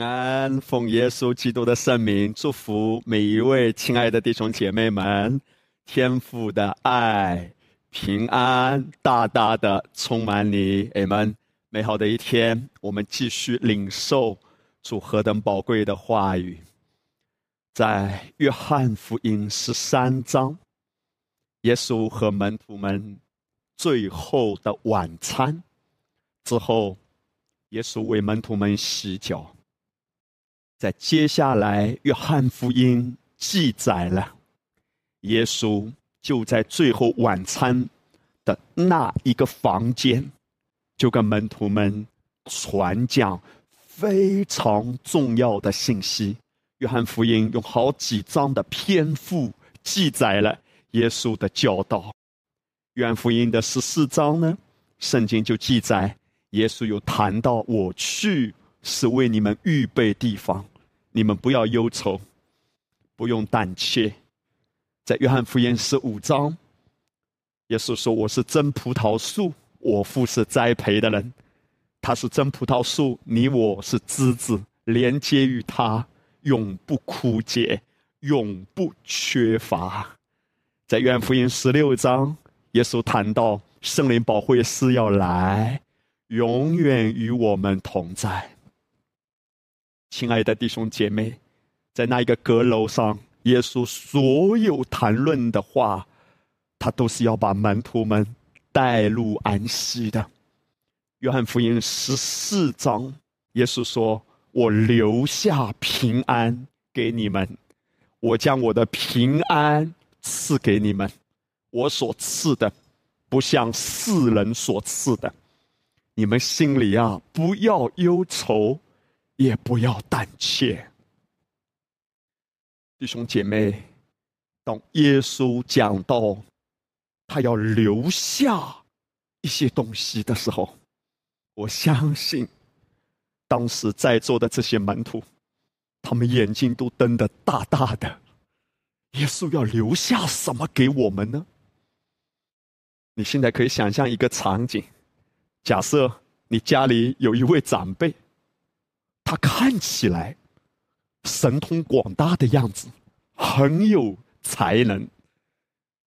安，奉耶稣基督的圣名，祝福每一位亲爱的弟兄姐妹们，天父的爱、平安大大的充满你。阿门。美好的一天，我们继续领受主何等宝贵的话语，在约翰福音十三章，耶稣和门徒们最后的晚餐之后，耶稣为门徒们洗脚。在接下来，约翰福音记载了，耶稣就在最后晚餐的那一个房间，就跟门徒们传讲非常重要的信息。约翰福音用好几章的篇幅记载了耶稣的教导。约翰福音的十四章呢，圣经就记载耶稣有谈到：“我去是为你们预备地方。”你们不要忧愁，不用胆怯。在约翰福音十五章，耶稣说：“我是真葡萄树，我父是栽培的人。他是真葡萄树，你我是枝子，连接于他，永不枯竭，永不缺乏。”在约翰福音十六章，耶稣谈到圣灵保惠师要来，永远与我们同在。亲爱的弟兄姐妹，在那一个阁楼上，耶稣所有谈论的话，他都是要把门徒们带入安息的。约翰福音十四章，耶稣说：“我留下平安给你们，我将我的平安赐给你们。我所赐的，不像世人所赐的。你们心里啊，不要忧愁。”也不要胆怯，弟兄姐妹。当耶稣讲到他要留下一些东西的时候，我相信当时在座的这些门徒，他们眼睛都瞪得大大的。耶稣要留下什么给我们呢？你现在可以想象一个场景：假设你家里有一位长辈。他看起来神通广大的样子，很有才能，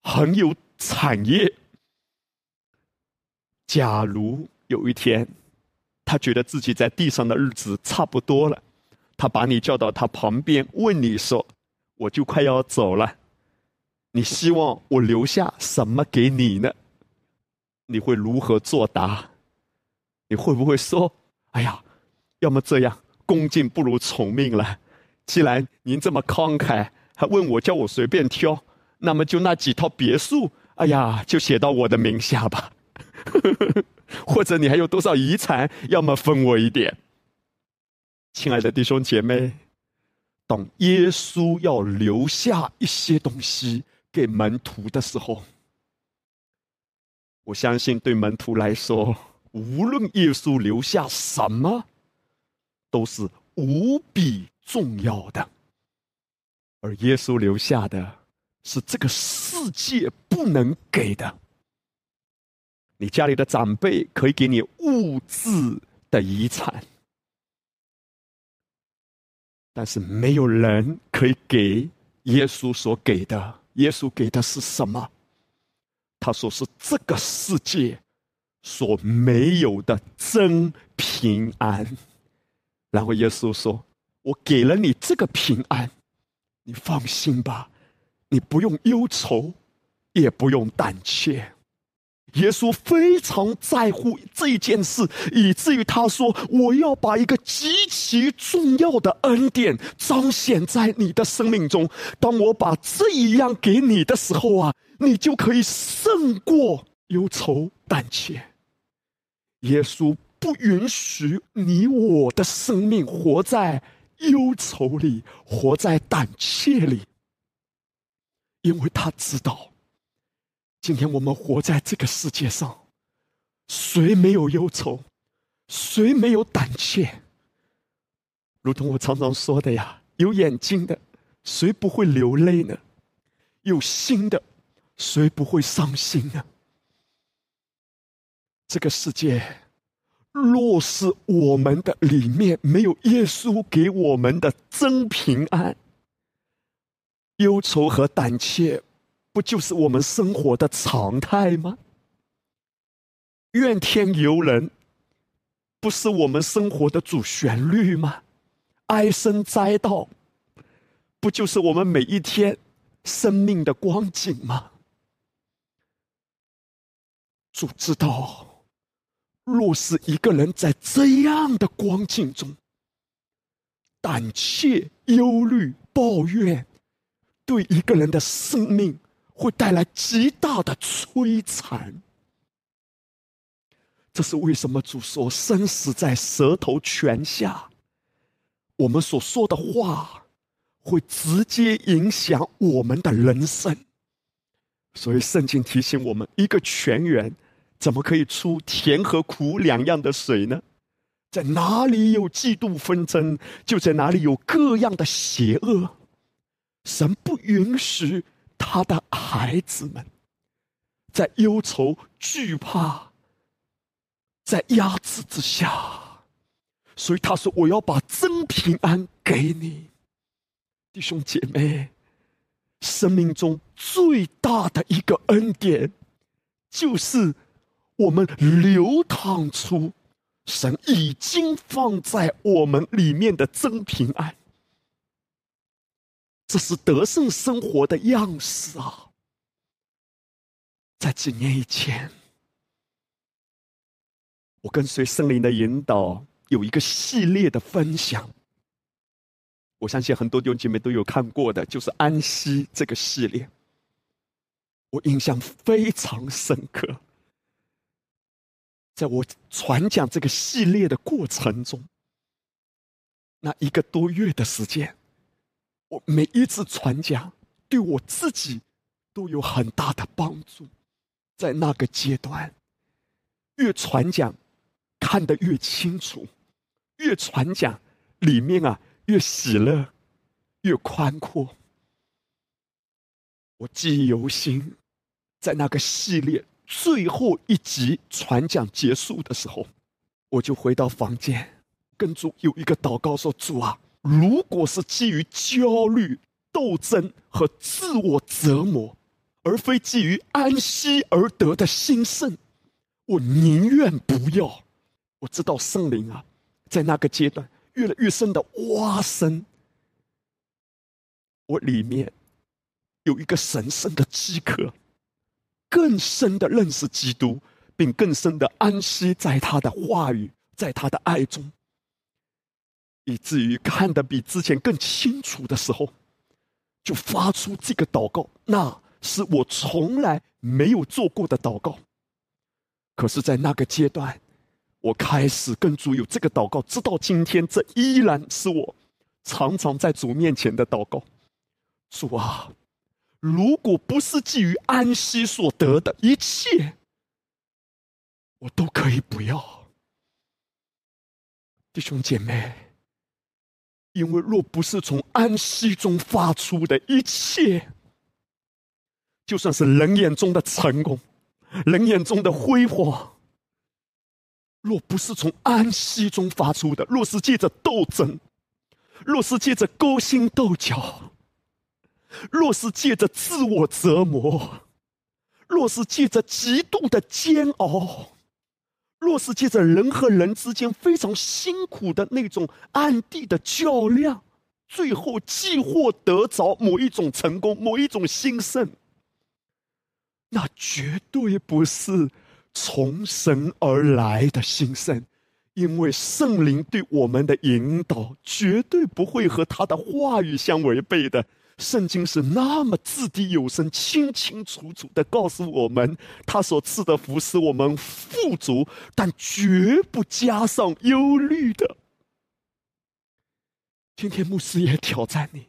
很有产业。假如有一天，他觉得自己在地上的日子差不多了，他把你叫到他旁边，问你说：“我就快要走了，你希望我留下什么给你呢？”你会如何作答？你会不会说：“哎呀？”要么这样，恭敬不如从命了。既然您这么慷慨，还问我叫我随便挑，那么就那几套别墅，哎呀，就写到我的名下吧。或者你还有多少遗产，要么分我一点。亲爱的弟兄姐妹，当耶稣要留下一些东西给门徒的时候，我相信对门徒来说，无论耶稣留下什么。都是无比重要的，而耶稣留下的是这个世界不能给的。你家里的长辈可以给你物质的遗产，但是没有人可以给耶稣所给的。耶稣给的是什么？他说是这个世界所没有的真平安。然后耶稣说：“我给了你这个平安，你放心吧，你不用忧愁，也不用胆怯。”耶稣非常在乎这件事，以至于他说：“我要把一个极其重要的恩典彰显在你的生命中。当我把这一样给你的时候啊，你就可以胜过忧愁胆怯。”耶稣。不允许你我的生命活在忧愁里，活在胆怯里，因为他知道，今天我们活在这个世界上，谁没有忧愁，谁没有胆怯？如同我常常说的呀，有眼睛的，谁不会流泪呢？有心的，谁不会伤心呢？这个世界。若是我们的里面没有耶稣给我们的真平安，忧愁和胆怯，不就是我们生活的常态吗？怨天尤人，不是我们生活的主旋律吗？唉声哉道，不就是我们每一天生命的光景吗？主知道。若是一个人在这样的光景中，胆怯、忧虑、抱怨，对一个人的生命会带来极大的摧残。这是为什么主说生死在舌头泉下？我们所说的话，会直接影响我们的人生。所以圣经提醒我们，一个泉源。怎么可以出甜和苦两样的水呢？在哪里有嫉妒纷争，就在哪里有各样的邪恶。神不允许他的孩子们在忧愁、惧怕、在压制之下，所以他说：“我要把真平安给你，弟兄姐妹。生命中最大的一个恩典，就是。”我们流淌出神已经放在我们里面的真平安，这是得胜生活的样式啊！在几年以前，我跟随圣灵的引导，有一个系列的分享，我相信很多弟兄姐妹都有看过的，就是安息这个系列，我印象非常深刻。在我传讲这个系列的过程中，那一个多月的时间，我每一次传讲对我自己都有很大的帮助。在那个阶段，越传讲看得越清楚，越传讲里面啊越喜乐，越宽阔。我记忆犹新，在那个系列。最后一集传讲结束的时候，我就回到房间，跟主有一个祷告说：“主啊，如果是基于焦虑、斗争和自我折磨，而非基于安息而得的兴盛，我宁愿不要。”我知道圣灵啊，在那个阶段越来越深的挖深我里面有一个神圣的饥渴。更深的认识基督，并更深的安息在他的话语，在他的爱中，以至于看得比之前更清楚的时候，就发出这个祷告。那是我从来没有做过的祷告。可是，在那个阶段，我开始跟主有这个祷告，直到今天，这依然是我常常在主面前的祷告。主啊。如果不是基于安息所得的一切，我都可以不要，弟兄姐妹。因为若不是从安息中发出的一切，就算是人眼中的成功，人眼中的辉煌，若不是从安息中发出的，若是借着斗争，若是借着勾心斗角。若是借着自我折磨，若是借着极度的煎熬，若是借着人和人之间非常辛苦的那种暗地的较量，最后既获得着某一种成功、某一种兴盛，那绝对不是从神而来的兴盛，因为圣灵对我们的引导绝对不会和他的话语相违背的。圣经是那么掷地有声、清清楚楚的告诉我们，他所赐的福是我们富足，但绝不加上忧虑的。今天牧师也挑战你，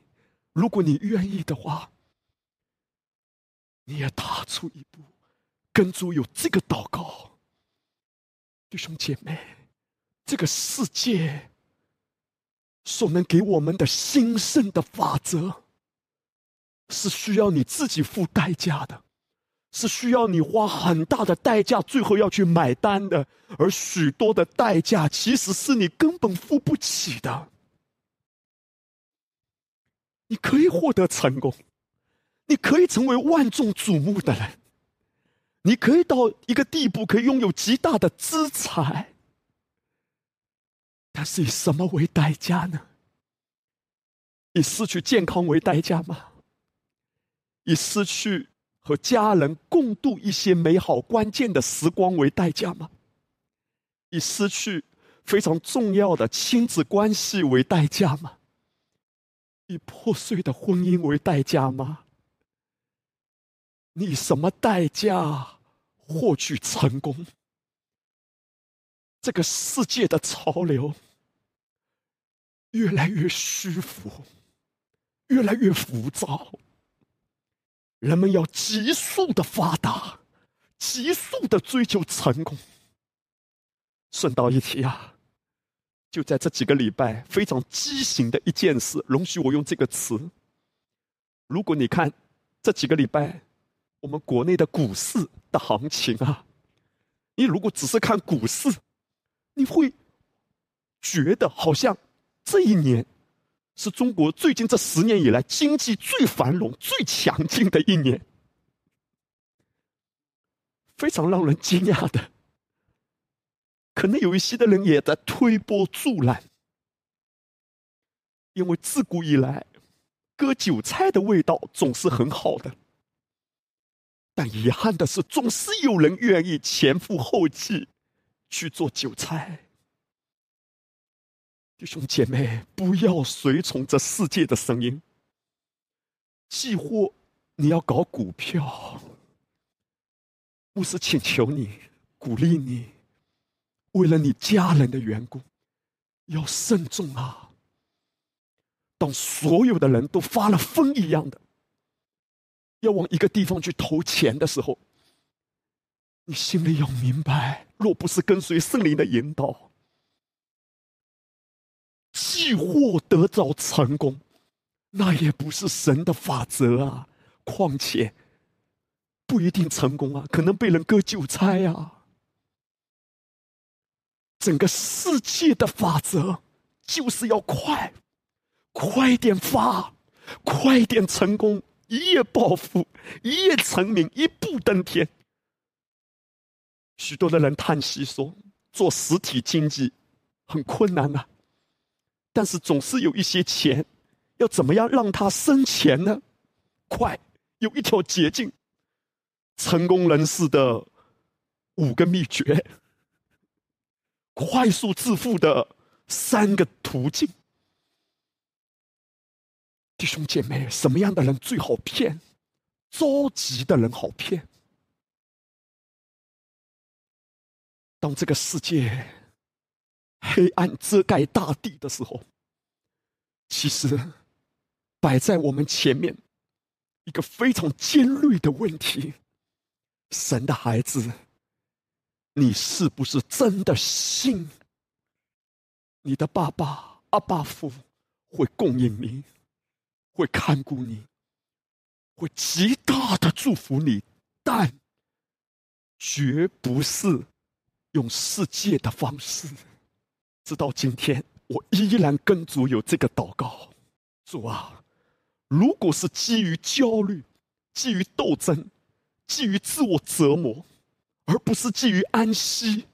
如果你愿意的话，你也踏出一步，跟主有这个祷告，弟兄姐妹，这个世界所能给我们的兴盛的法则。是需要你自己付代价的，是需要你花很大的代价，最后要去买单的。而许多的代价，其实是你根本付不起的。你可以获得成功，你可以成为万众瞩目的人，你可以到一个地步，可以拥有极大的资产。但是以什么为代价呢？以失去健康为代价吗？以失去和家人共度一些美好关键的时光为代价吗？以失去非常重要的亲子关系为代价吗？以破碎的婚姻为代价吗？你什么代价获取成功？这个世界的潮流越来越虚浮，越来越浮躁。人们要急速的发达，急速的追求成功。顺道一提啊。就在这几个礼拜，非常畸形的一件事，容许我用这个词。如果你看这几个礼拜我们国内的股市的行情啊，你如果只是看股市，你会觉得好像这一年是中国最近这十年以来经济最繁荣、最强劲的一年，非常让人惊讶的。可能有一些的人也在推波助澜，因为自古以来，割韭菜的味道总是很好的。但遗憾的是，总是有人愿意前赴后继去做韭菜。弟兄姐妹，不要随从这世界的声音。既或你要搞股票，牧师请求你，鼓励你。为了你家人的缘故，要慎重啊！当所有的人都发了疯一样的，要往一个地方去投钱的时候，你心里要明白：若不是跟随圣灵的引导，既获得着成功，那也不是神的法则啊！况且不一定成功啊，可能被人割韭菜呀。整个世界的法则就是要快，快点发，快点成功，一夜暴富，一夜成名，一步登天。许多的人叹息说：“做实体经济很困难呐。”但是总是有一些钱，要怎么样让它生钱呢？快，有一条捷径，成功人士的五个秘诀。快速致富的三个途径，弟兄姐妹，什么样的人最好骗？着急的人好骗。当这个世界黑暗遮盖大地的时候，其实摆在我们前面一个非常尖锐的问题：神的孩子。你是不是真的信你的爸爸阿爸父会供应你，会看顾你，会极大的祝福你？但绝不是用世界的方式。直到今天，我依然跟主有这个祷告：主啊，如果是基于焦虑、基于斗争、基于自我折磨。而不是基于安息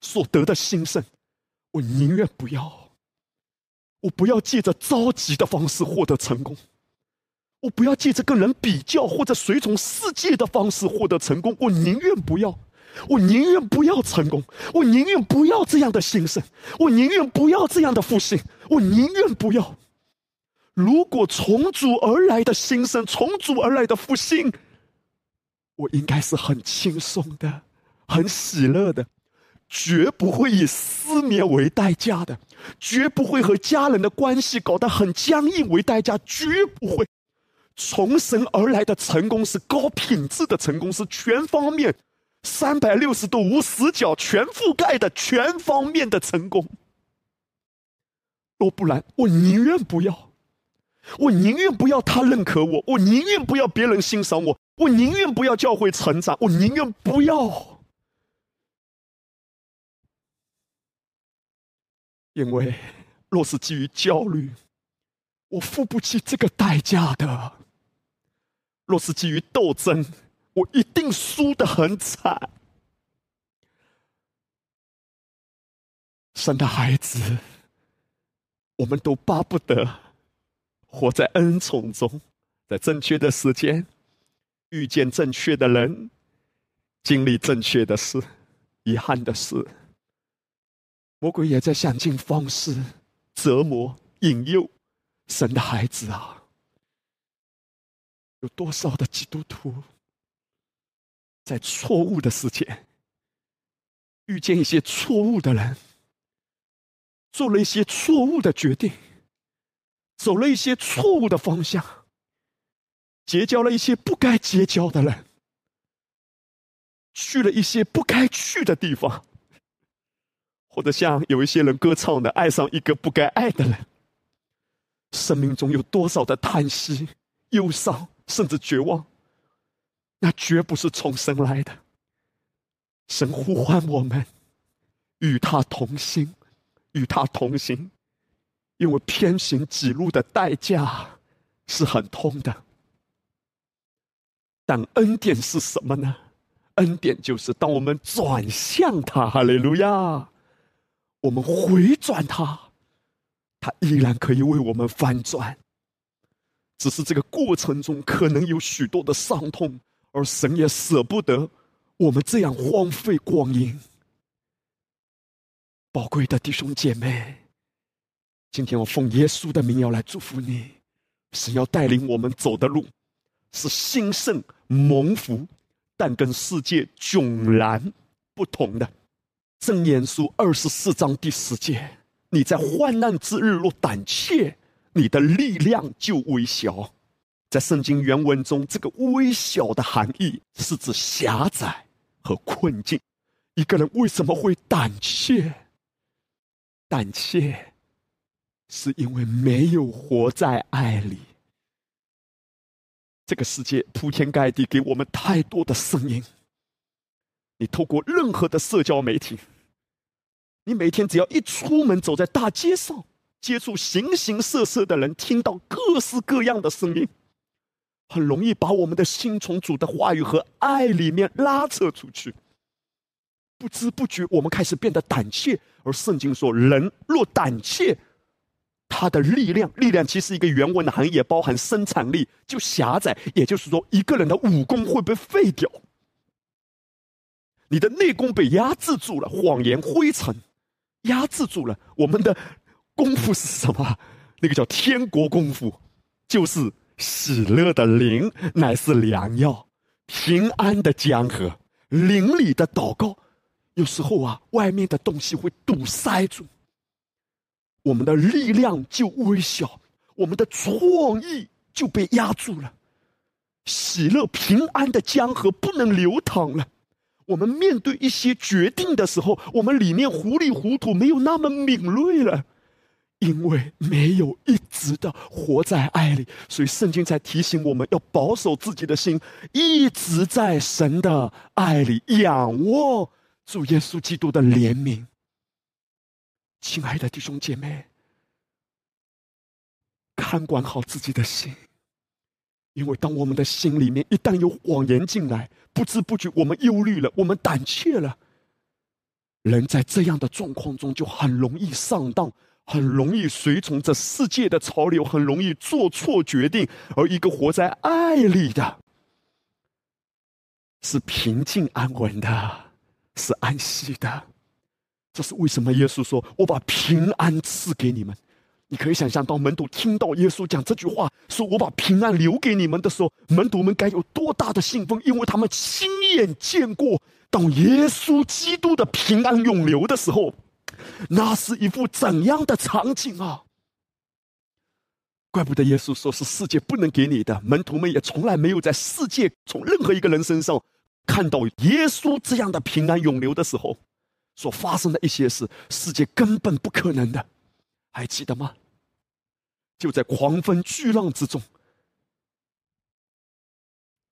所得的兴盛，我宁愿不要。我不要借着着急的方式获得成功，我不要借着跟人比较或者随从世界的方式获得成功。我宁愿不要，我宁愿不要成功，我宁愿不要这样的兴盛，我宁愿不要这样的复兴，我宁愿不要。如果从主而来的兴盛，从主而来的复兴，我应该是很轻松的。很喜乐的，绝不会以失眠为代价的，绝不会和家人的关系搞得很僵硬为代价，绝不会。从神而来的成功是高品质的成功，是全方面、三百六十度无死角、全覆盖的全方面的成功。若不然，我宁愿不要。我宁愿不要他认可我，我宁愿不要别人欣赏我，我宁愿不要教会成长，我宁愿不要，因为若是基于焦虑，我付不起这个代价的；若是基于斗争，我一定输得很惨。神的孩子，我们都巴不得。活在恩宠中，在正确的时间遇见正确的人，经历正确的事。遗憾的是，魔鬼也在想尽方式折磨、引诱神的孩子啊！有多少的基督徒在错误的时间遇见一些错误的人，做了一些错误的决定？走了一些错误的方向，结交了一些不该结交的人，去了一些不该去的地方，或者像有一些人歌唱的，爱上一个不该爱的人。生命中有多少的叹息、忧伤，甚至绝望？那绝不是从神来的。神呼唤我们，与他同心，与他同行。因为偏行己路的代价是很痛的，但恩典是什么呢？恩典就是当我们转向他，哈利路亚，我们回转他，他依然可以为我们翻转。只是这个过程中可能有许多的伤痛，而神也舍不得我们这样荒废光阴。宝贵的弟兄姐妹。今天我奉耶稣的名要来祝福你，神要带领我们走的路是兴盛蒙福，但跟世界迥然不同的。正言书二十四章第十节：你在患难之日若胆怯，你的力量就微小。在圣经原文中，这个微小的含义是指狭窄和困境。一个人为什么会胆怯？胆怯。是因为没有活在爱里。这个世界铺天盖地给我们太多的声音。你透过任何的社交媒体，你每天只要一出门，走在大街上，接触形形色色的人，听到各式各样的声音，很容易把我们的心从主的话语和爱里面拉扯出去。不知不觉，我们开始变得胆怯。而圣经说：“人若胆怯。”他的力量，力量其实一个原文的含义也包含生产力，就狭窄。也就是说，一个人的武功会被废掉，你的内功被压制住了，谎言、灰尘压制住了。我们的功夫是什么？那个叫天国功夫，就是喜乐的灵乃是良药，平安的江河，灵里的祷告。有时候啊，外面的东西会堵塞住。我们的力量就微小，我们的创意就被压住了，喜乐平安的江河不能流淌了。我们面对一些决定的时候，我们里面糊里糊涂，没有那么敏锐了，因为没有一直的活在爱里，所以圣经才提醒我们要保守自己的心，一直在神的爱里，仰卧主耶稣基督的怜悯。亲爱的弟兄姐妹，看管好自己的心，因为当我们的心里面一旦有谎言进来，不知不觉我们忧虑了，我们胆怯了。人在这样的状况中，就很容易上当，很容易随从这世界的潮流，很容易做错决定。而一个活在爱里的，是平静安稳的，是安息的。这是为什么？耶稣说：“我把平安赐给你们。”你可以想象，当门徒听到耶稣讲这句话，说我把平安留给你们的时候，门徒们该有多大的兴奋？因为他们亲眼见过，当耶稣基督的平安永留的时候，那是一幅怎样的场景啊！怪不得耶稣说是世界不能给你的。门徒们也从来没有在世界从任何一个人身上看到耶稣这样的平安永留的时候。所发生的一些事，世界根本不可能的，还记得吗？就在狂风巨浪之中，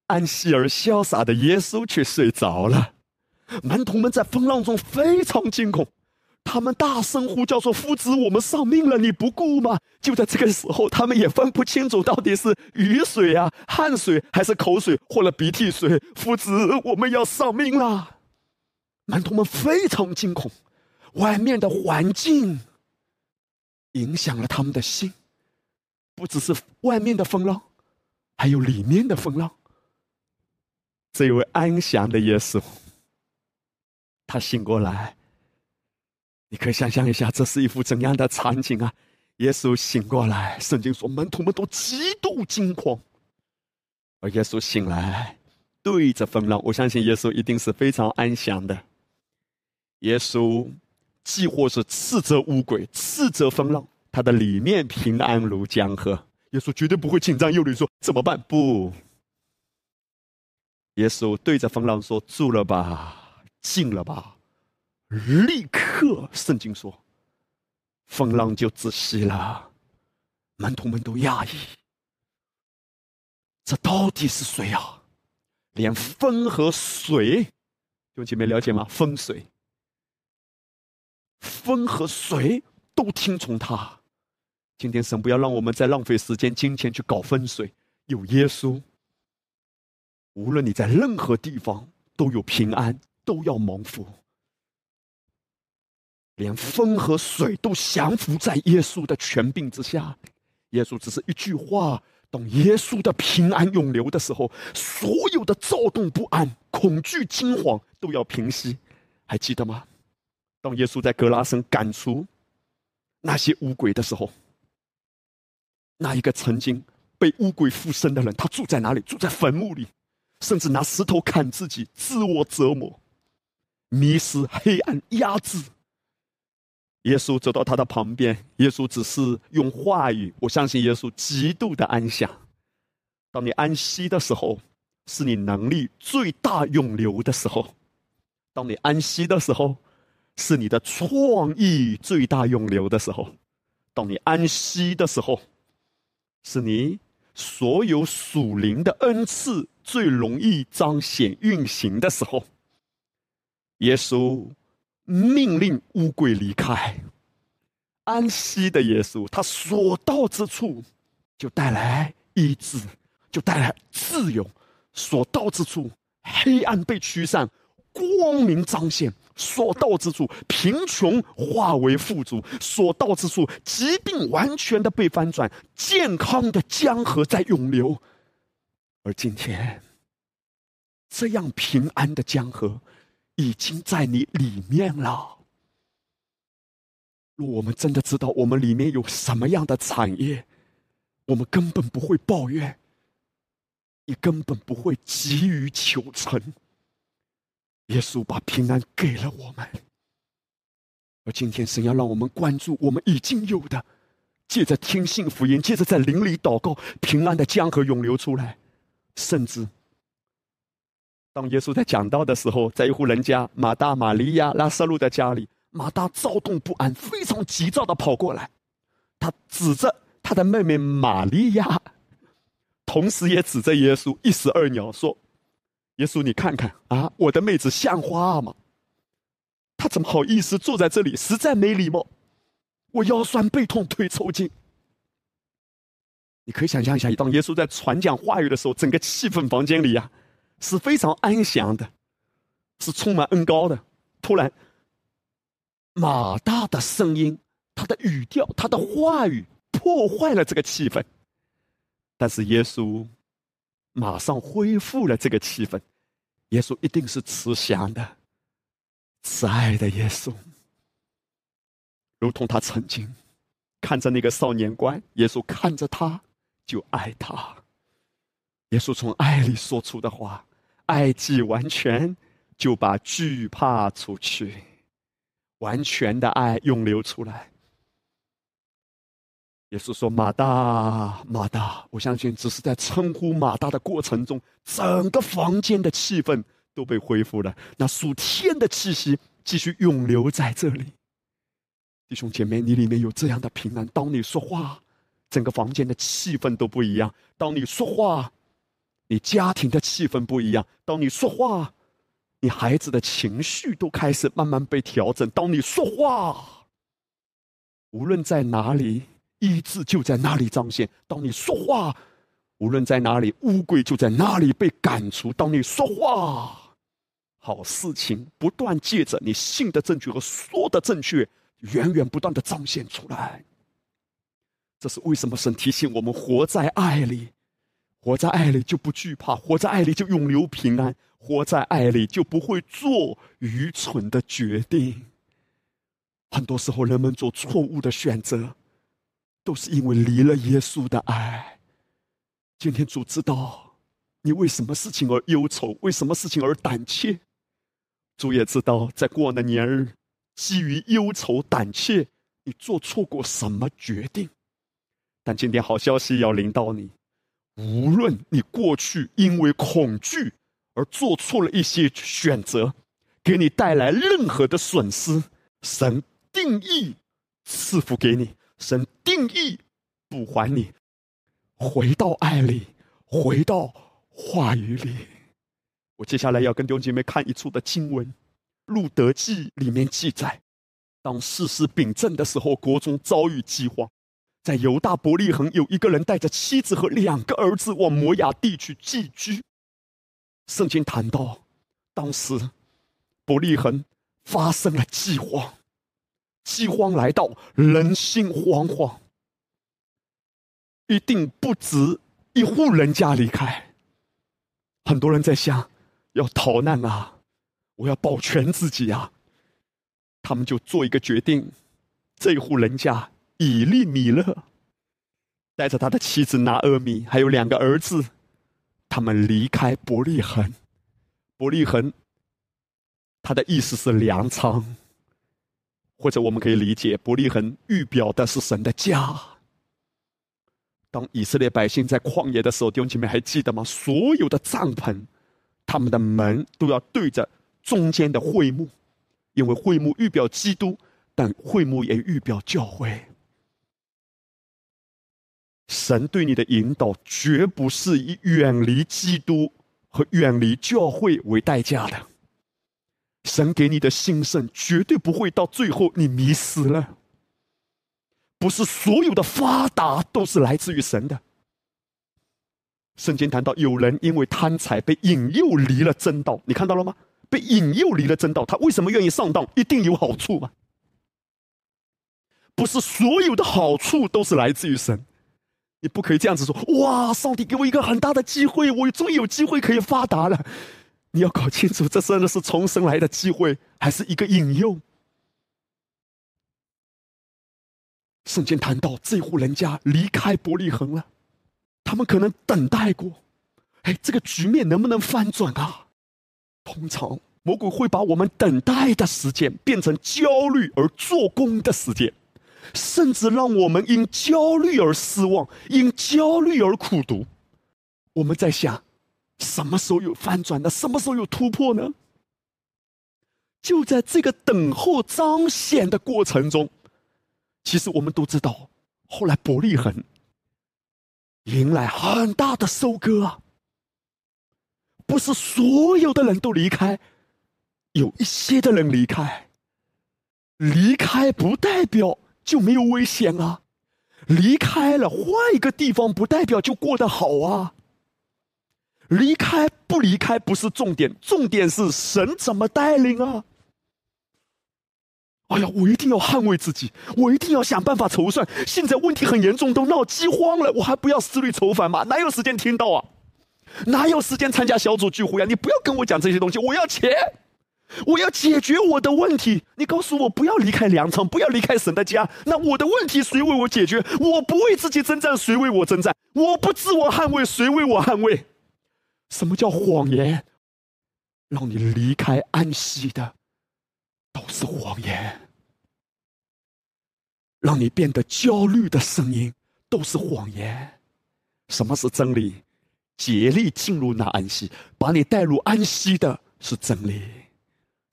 安息而潇洒的耶稣却睡着了。门徒们在风浪中非常惊恐，他们大声呼叫说：“夫子，我们丧命了，你不顾吗？”就在这个时候，他们也分不清楚到底是雨水啊、汗水还是口水或者鼻涕水。夫子，我们要丧命了！门徒们非常惊恐，外面的环境影响了他们的心，不只是外面的风浪，还有里面的风浪。这位安详的耶稣。他醒过来，你可以想象一下，这是一幅怎样的场景啊！耶稣醒过来，圣经说门徒们都极度惊慌，而耶稣醒来，对着风浪，我相信耶稣一定是非常安详的。耶稣既或是斥责乌鬼，斥责风浪，他的里面平安如江河。耶稣绝对不会紧张忧虑，说怎么办？不，耶稣对着风浪说：“住了吧。”静了吧！立刻，圣经说，风浪就止息了。门徒们都讶异，这到底是谁啊？连风和水，兄姐妹了解吗？风水，风和水都听从他。今天神不要让我们再浪费时间、金钱去搞风水。有耶稣，无论你在任何地方都有平安。都要蒙福，连风和水都降服在耶稣的权柄之下。耶稣只是一句话，当耶稣的平安涌流的时候，所有的躁动不安、恐惧惊慌都要平息。还记得吗？当耶稣在格拉森赶出那些乌鬼的时候，那一个曾经被乌鬼附身的人，他住在哪里？住在坟墓里，甚至拿石头砍自己，自我折磨。迷失、黑暗、压制。耶稣走到他的旁边，耶稣只是用话语。我相信耶稣极度的安详。当你安息的时候，是你能力最大涌流的时候；当你安息的时候，是你的创意最大涌流的时候；当你安息的时候，是你所有属灵的恩赐最容易彰显运行的时候。耶稣命令乌龟离开，安息的耶稣，他所到之处就带来医治，就带来自由；所到之处，黑暗被驱散，光明彰显；所到之处，贫穷化为富足；所到之处，疾病完全的被翻转，健康的江河在涌流。而今天，这样平安的江河。已经在你里面了。若我们真的知道我们里面有什么样的产业，我们根本不会抱怨，也根本不会急于求成。耶稣把平安给了我们，而今天神要让我们关注我们已经有的，借着听信福音，借着在灵里祷告，平安的江河涌流出来，甚至。当耶稣在讲道的时候，在一户人家马大、玛利亚、拉撒路的家里，马大躁动不安，非常急躁的跑过来，他指着他的妹妹玛利亚，同时也指着耶稣，一石二鸟，说：“耶稣，你看看啊，我的妹子像话吗？她怎么好意思坐在这里？实在没礼貌！我腰酸背痛，腿抽筋。你可以想象一下，当耶稣在传讲话语的时候，整个气氛房间里呀。”是非常安详的，是充满恩高的。突然，马大的声音、他的语调、他的话语破坏了这个气氛。但是耶稣马上恢复了这个气氛。耶稣一定是慈祥的、慈爱的耶稣，如同他曾经看着那个少年官，耶稣看着他就爱他。耶稣从爱里说出的话，爱既完全，就把惧怕除去，完全的爱涌流出来。耶稣说：“马大，马大！”我相信，只是在称呼马大的过程中，整个房间的气氛都被恢复了。那属天的气息继续涌流在这里。弟兄姐妹，你里面有这样的平安，当你说话，整个房间的气氛都不一样。当你说话，你家庭的气氛不一样；当你说话，你孩子的情绪都开始慢慢被调整。当你说话，无论在哪里，医治就在哪里彰显。当你说话，无论在哪里，乌龟就在哪里被赶出。当你说话，好事情不断借着你信的证据和说的证据，源源不断的彰显出来。这是为什么？神提醒我们：活在爱里，活在爱里就不惧怕，活在爱里就永留平安，活在爱里就不会做愚蠢的决定。很多时候，人们做错误的选择，都是因为离了耶稣的爱。今天主知道你为什么事情而忧愁，为什么事情而胆怯。主也知道，在过往的年日，基于忧愁胆怯，你做错过什么决定。但今天好消息要临到你，无论你过去因为恐惧而做错了一些选择，给你带来任何的损失，神定义赐福给你，神定义补还你。回到爱里，回到话语里。我接下来要跟弟兄姐妹看一处的经文，《路德记》里面记载：当世事秉政的时候，国中遭遇饥荒，在犹大伯利恒有一个人带着妻子和两个儿子往摩崖地去寄居。圣经谈到，当时伯利恒发生了饥荒，饥荒来到，人心惶惶。一定不止一户人家离开，很多人在想要逃难啊，我要保全自己啊。他们就做一个决定，这户人家以利米勒带着他的妻子拿阿米，还有两个儿子，他们离开伯利恒。伯利恒，他的意思是粮仓，或者我们可以理解，伯利恒预表的是神的家。当以色列百姓在旷野的时候，弟兄姐妹还记得吗？所有的帐篷，他们的门都要对着中间的会幕，因为会幕预表基督，但会幕也预表教会。神对你的引导，绝不是以远离基督和远离教会为代价的。神给你的兴盛，绝对不会到最后你迷失了。不是所有的发达都是来自于神的。圣经谈到有人因为贪财被引诱离了真道，你看到了吗？被引诱离了真道，他为什么愿意上当？一定有好处吗？不是所有的好处都是来自于神，你不可以这样子说。哇，上帝给我一个很大的机会，我终于有机会可以发达了。你要搞清楚，这真的是重生来的机会，还是一个引诱？圣经谈到这户人家离开伯利恒了，他们可能等待过，哎，这个局面能不能翻转啊？通常魔鬼会把我们等待的时间变成焦虑而做工的时间，甚至让我们因焦虑而失望，因焦虑而苦读。我们在想，什么时候有翻转呢？什么时候有突破呢？就在这个等候彰显的过程中。其实我们都知道，后来伯利恒迎来很大的收割啊。不是所有的人都离开，有一些的人离开。离开不代表就没有危险啊，离开了换一个地方不代表就过得好啊。离开不离开不是重点，重点是神怎么带领啊。哎呀，我一定要捍卫自己，我一定要想办法筹算。现在问题很严重，都闹饥荒了，我还不要思虑筹款吗？哪有时间听到啊？哪有时间参加小组聚会啊？你不要跟我讲这些东西，我要钱，我要解决我的问题。你告诉我不要离开粮仓，不要离开神的家，那我的问题谁为我解决？我不为自己征战，谁为我征战？我不自我捍卫，谁为我捍卫？什么叫谎言？让你离开安息的。都是谎言，让你变得焦虑的声音都是谎言。什么是真理？竭力进入那安息，把你带入安息的是真理。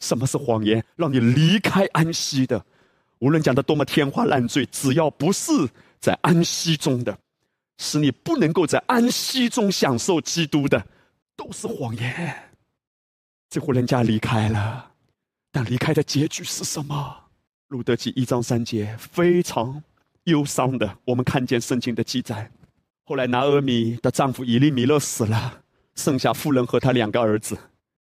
什么是谎言？让你离开安息的，无论讲的多么天花乱坠，只要不是在安息中的，使你不能够在安息中享受基督的，都是谎言。这户人家离开了，但离开的结局是什么？路德记一章三节，非常忧伤的。我们看见圣经的记载。后来拿俄米的丈夫以利米勒死了，剩下妇人和他两个儿子，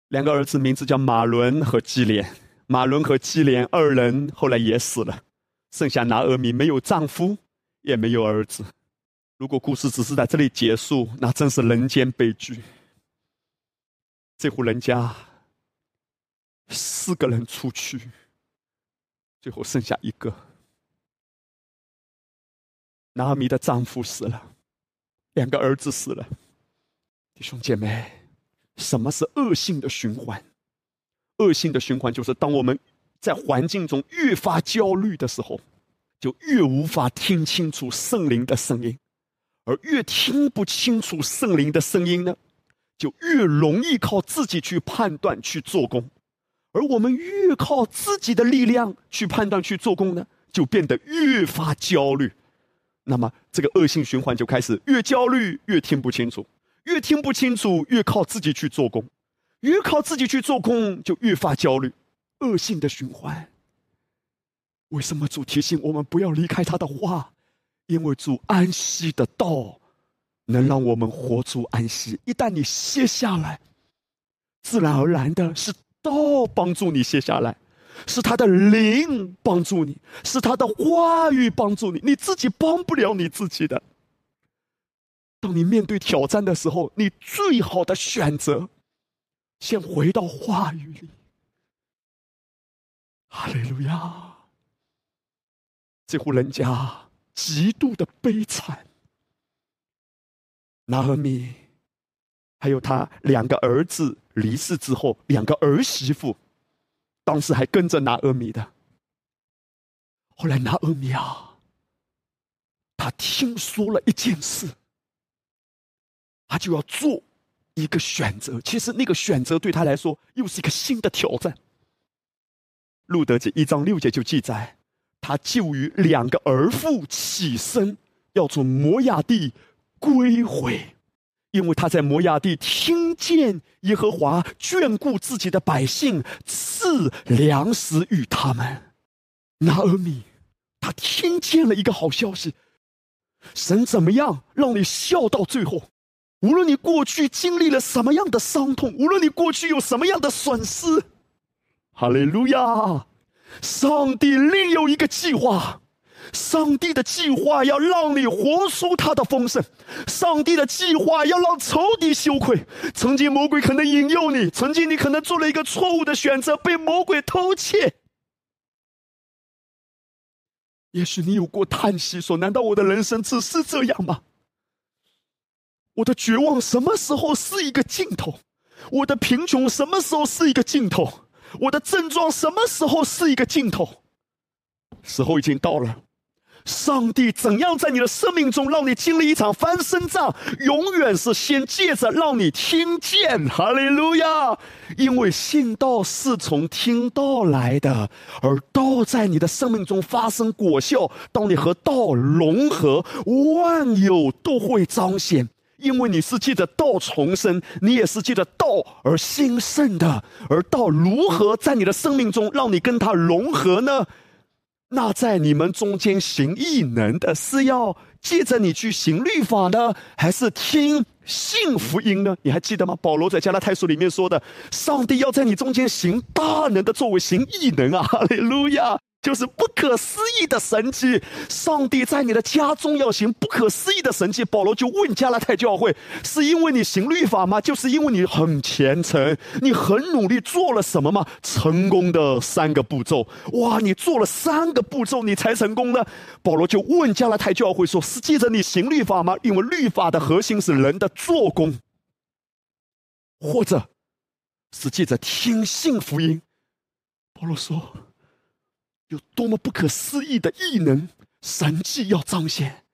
两个儿子名字叫马伦和基连。马伦和基连二人后来也死了，剩下拿俄米没有丈夫，也没有儿子。如果故事只是在这里结束，那真是人间悲剧。这户人家。四个人出去，最后剩下一个。拿阿米的丈夫死了，两个儿子死了。弟兄姐妹，什么是恶性的循环？恶性的循环就是当我们在环境中越发焦虑的时候，就越无法听清楚圣灵的声音，而越听不清楚圣灵的声音呢，就越容易靠自己去判断去做工。而我们越靠自己的力量去判断、去做工呢，就变得越发焦虑。那么，这个恶性循环就开始：越焦虑越听不清楚，越听不清楚越靠自己去做工，越靠自己去做工就越发焦虑。恶性的循环。为什么主提醒我们不要离开他的话？因为主安息的道能让我们活出安息。一旦你歇下来，自然而然的是。道帮助你歇下来，是他的灵帮助你，是他的话语帮助你，你自己帮不了你自己的。当你面对挑战的时候，你最好的选择，先回到话语里。哈利路亚！这户人家极度的悲惨，拿和米，还有他两个儿子。离世之后，两个儿媳妇，当时还跟着拿阿米的。后来拿阿米啊，他听说了一件事，他就要做一个选择。其实那个选择对他来说又是一个新的挑战。路德记一章六节就记载，他就与两个儿妇起身，要从摩亚地归回。因为他在摩亚地听见耶和华眷顾自己的百姓，赐粮食与他们。拿阿米，他听见了一个好消息：神怎么样让你笑到最后？无论你过去经历了什么样的伤痛，无论你过去有什么样的损失，哈利路亚！上帝另有一个计划。上帝的计划要让你活出他的丰盛，上帝的计划要让仇敌羞愧。曾经魔鬼可能引诱你，曾经你可能做了一个错误的选择，被魔鬼偷窃。也许你有过叹息，说：“难道我的人生只是这样吗？我的绝望什么时候是一个尽头？我的贫穷什么时候是一个尽头？我的症状什么时候是一个尽头？时候已经到了。”上帝怎样在你的生命中让你经历一场翻身仗？永远是先借着让你听见，哈利路亚！因为信道是从听道来的，而道在你的生命中发生果效。当你和道融合，万有都会彰显。因为你是借着道重生，你也是借着道而兴盛的。而道如何在你的生命中让你跟他融合呢？那在你们中间行异能的是要借着你去行律法呢，还是听信福音呢？你还记得吗？保罗在加拉太书里面说的，上帝要在你中间行大能的作为，行异能啊！哈利路亚。就是不可思议的神迹，上帝在你的家中要行不可思议的神迹。保罗就问加拉太教会：是因为你行律法吗？就是因为你很虔诚，你很努力做了什么吗？成功的三个步骤，哇！你做了三个步骤，你才成功的。保罗就问加拉太教会说：是记着你行律法吗？因为律法的核心是人的做工，或者是记着听信福音。保罗说。有多么不可思议的异能、神迹要彰显，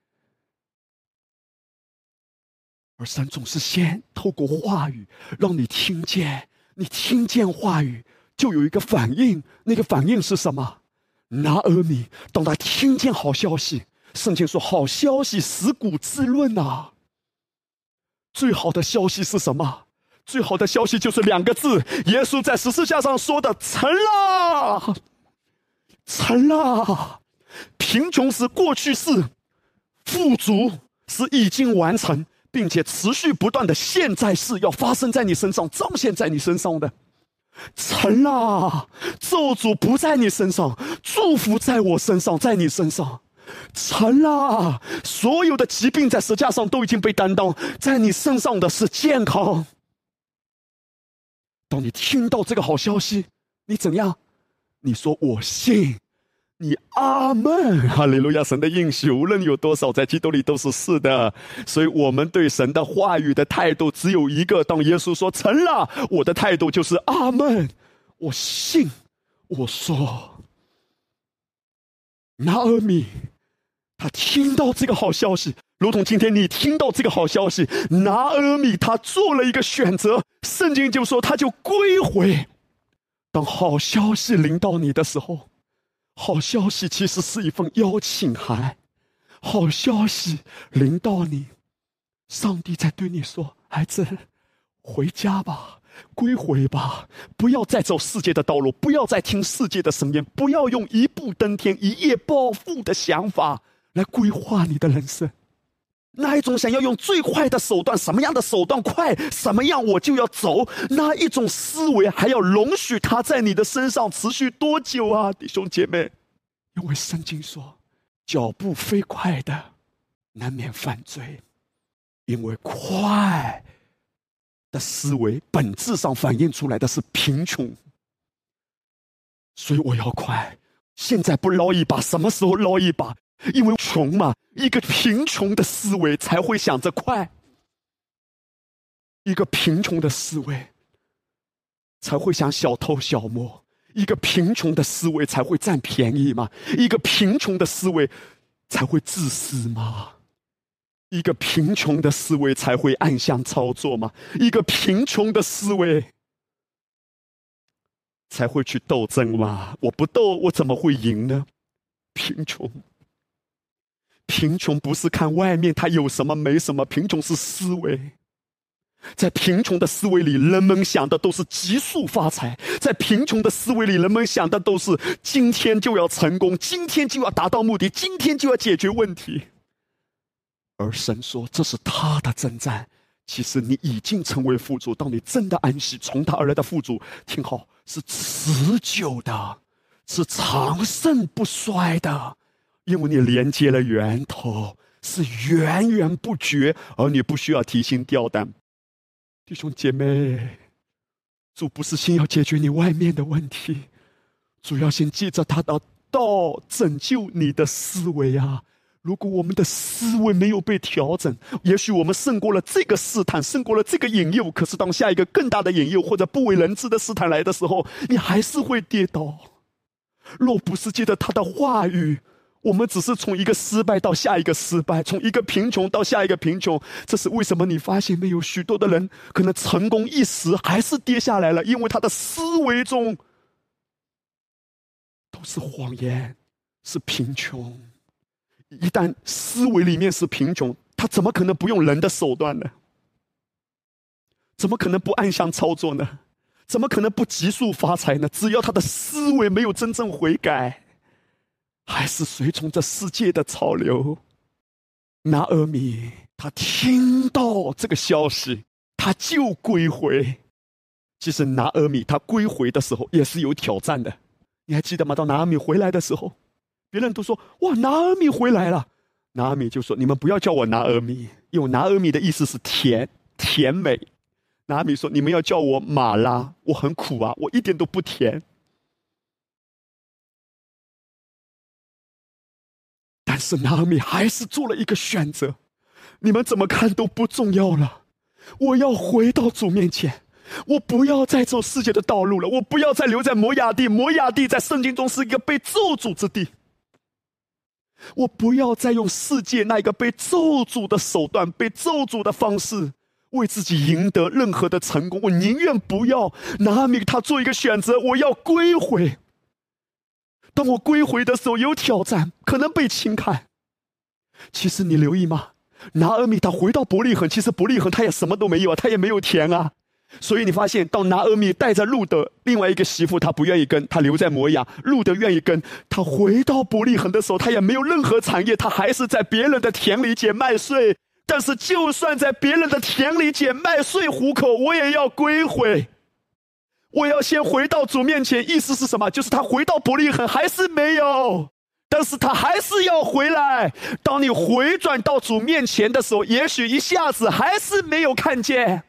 而神总是先透过话语让你听见，你听见话语就有一个反应，那个反应是什么？拿阿米，当他听见好消息，圣经说：“好消息，死骨滋润啊！”最好的消息是什么？最好的消息就是两个字：耶稣在十字架上说的“成了，成了”。贫穷是过去式，富足是已经完成，并且持续不断的现在式要发生在你身上，彰显在你身上的。成了，咒诅不在你身上，祝福在我身上，在你身上。成了，所有的疾病在石架上都已经被担当，在你身上的是健康。当你听到这个好消息，你怎样？你说我信，你阿门，哈利路亚！神的应许无论有多少，在基督里都是是的。所以，我们对神的话语的态度只有一个：当耶稣说成了，我的态度就是阿门，我信。我说，拿阿米。他听到这个好消息，如同今天你听到这个好消息，拿阿米他做了一个选择。圣经就说他就归回。当好消息临到你的时候，好消息其实是一份邀请函。好消息临到你，上帝在对你说：“孩子，回家吧，归回吧，不要再走世界的道路，不要再听世界的声音，不要用一步登天、一夜暴富的想法。”来规划你的人生，那一种想要用最快的手段，什么样的手段快，什么样我就要走，那一种思维还要容许它在你的身上持续多久啊，弟兄姐妹？因为圣经说，脚步飞快的难免犯罪，因为快的思维本质上反映出来的是贫穷，所以我要快，现在不捞一把，什么时候捞一把？因为穷嘛，一个贫穷的思维才会想着快；一个贫穷的思维才会想小偷小摸；一个贫穷的思维才会占便宜嘛；一个贫穷的思维才会自私嘛；一个贫穷的思维才会暗箱操作嘛；一个贫穷的思维才会去斗争嘛。我不斗，我怎么会赢呢？贫穷。贫穷不是看外面他有什么没什么，贫穷是思维。在贫穷的思维里，人们想的都是急速发财；在贫穷的思维里，人们想的都是今天就要成功，今天就要达到目的，今天就要解决问题。而神说这是他的征战，其实你已经成为富足。当你真的安息，从他而来的富足，听好，是持久的，是长盛不衰的。因为你连接了源头，是源源不绝，而你不需要提心吊胆。弟兄姐妹，主不是先要解决你外面的问题，主要先记着他的道拯救你的思维啊！如果我们的思维没有被调整，也许我们胜过了这个试探，胜过了这个引诱，可是当下一个更大的引诱或者不为人知的试探来的时候，你还是会跌倒。若不是记得他的话语。我们只是从一个失败到下一个失败，从一个贫穷到下一个贫穷。这是为什么？你发现没有？许多的人可能成功一时，还是跌下来了，因为他的思维中都是谎言，是贫穷。一旦思维里面是贫穷，他怎么可能不用人的手段呢？怎么可能不暗箱操作呢？怎么可能不急速发财呢？只要他的思维没有真正悔改。还是随从这世界的潮流。拿阿米他听到这个消息，他就归回。其实拿阿米他归回的时候也是有挑战的，你还记得吗？到拿阿米回来的时候，别人都说：“哇，拿阿米回来了。”拿阿米就说：“你们不要叫我拿阿米，因为拿阿米的意思是甜甜美。”拿阿米说：“你们要叫我马拉，我很苦啊，我一点都不甜。”但是拿米还是做了一个选择，你们怎么看都不重要了。我要回到主面前，我不要再走世界的道路了，我不要再留在摩亚地。摩亚地在圣经中是一个被咒诅之地。我不要再用世界那个被咒诅的手段、被咒诅的方式，为自己赢得任何的成功。我宁愿不要拿米，他做一个选择，我要归回。当我归回的时候，有挑战，可能被轻看，其实你留意吗？拿阿米他回到伯利恒，其实伯利恒他也什么都没有啊，他也没有田啊。所以你发现，到拿阿米带着路德另外一个媳妇，他不愿意跟，他留在摩亚；路德愿意跟，他回到伯利恒的时候，他也没有任何产业，他还是在别人的田里捡麦穗。但是，就算在别人的田里捡麦穗糊口，我也要归回。我要先回到主面前，意思是什么？就是他回到伯利恒还是没有，但是他还是要回来。当你回转到主面前的时候，也许一下子还是没有看见。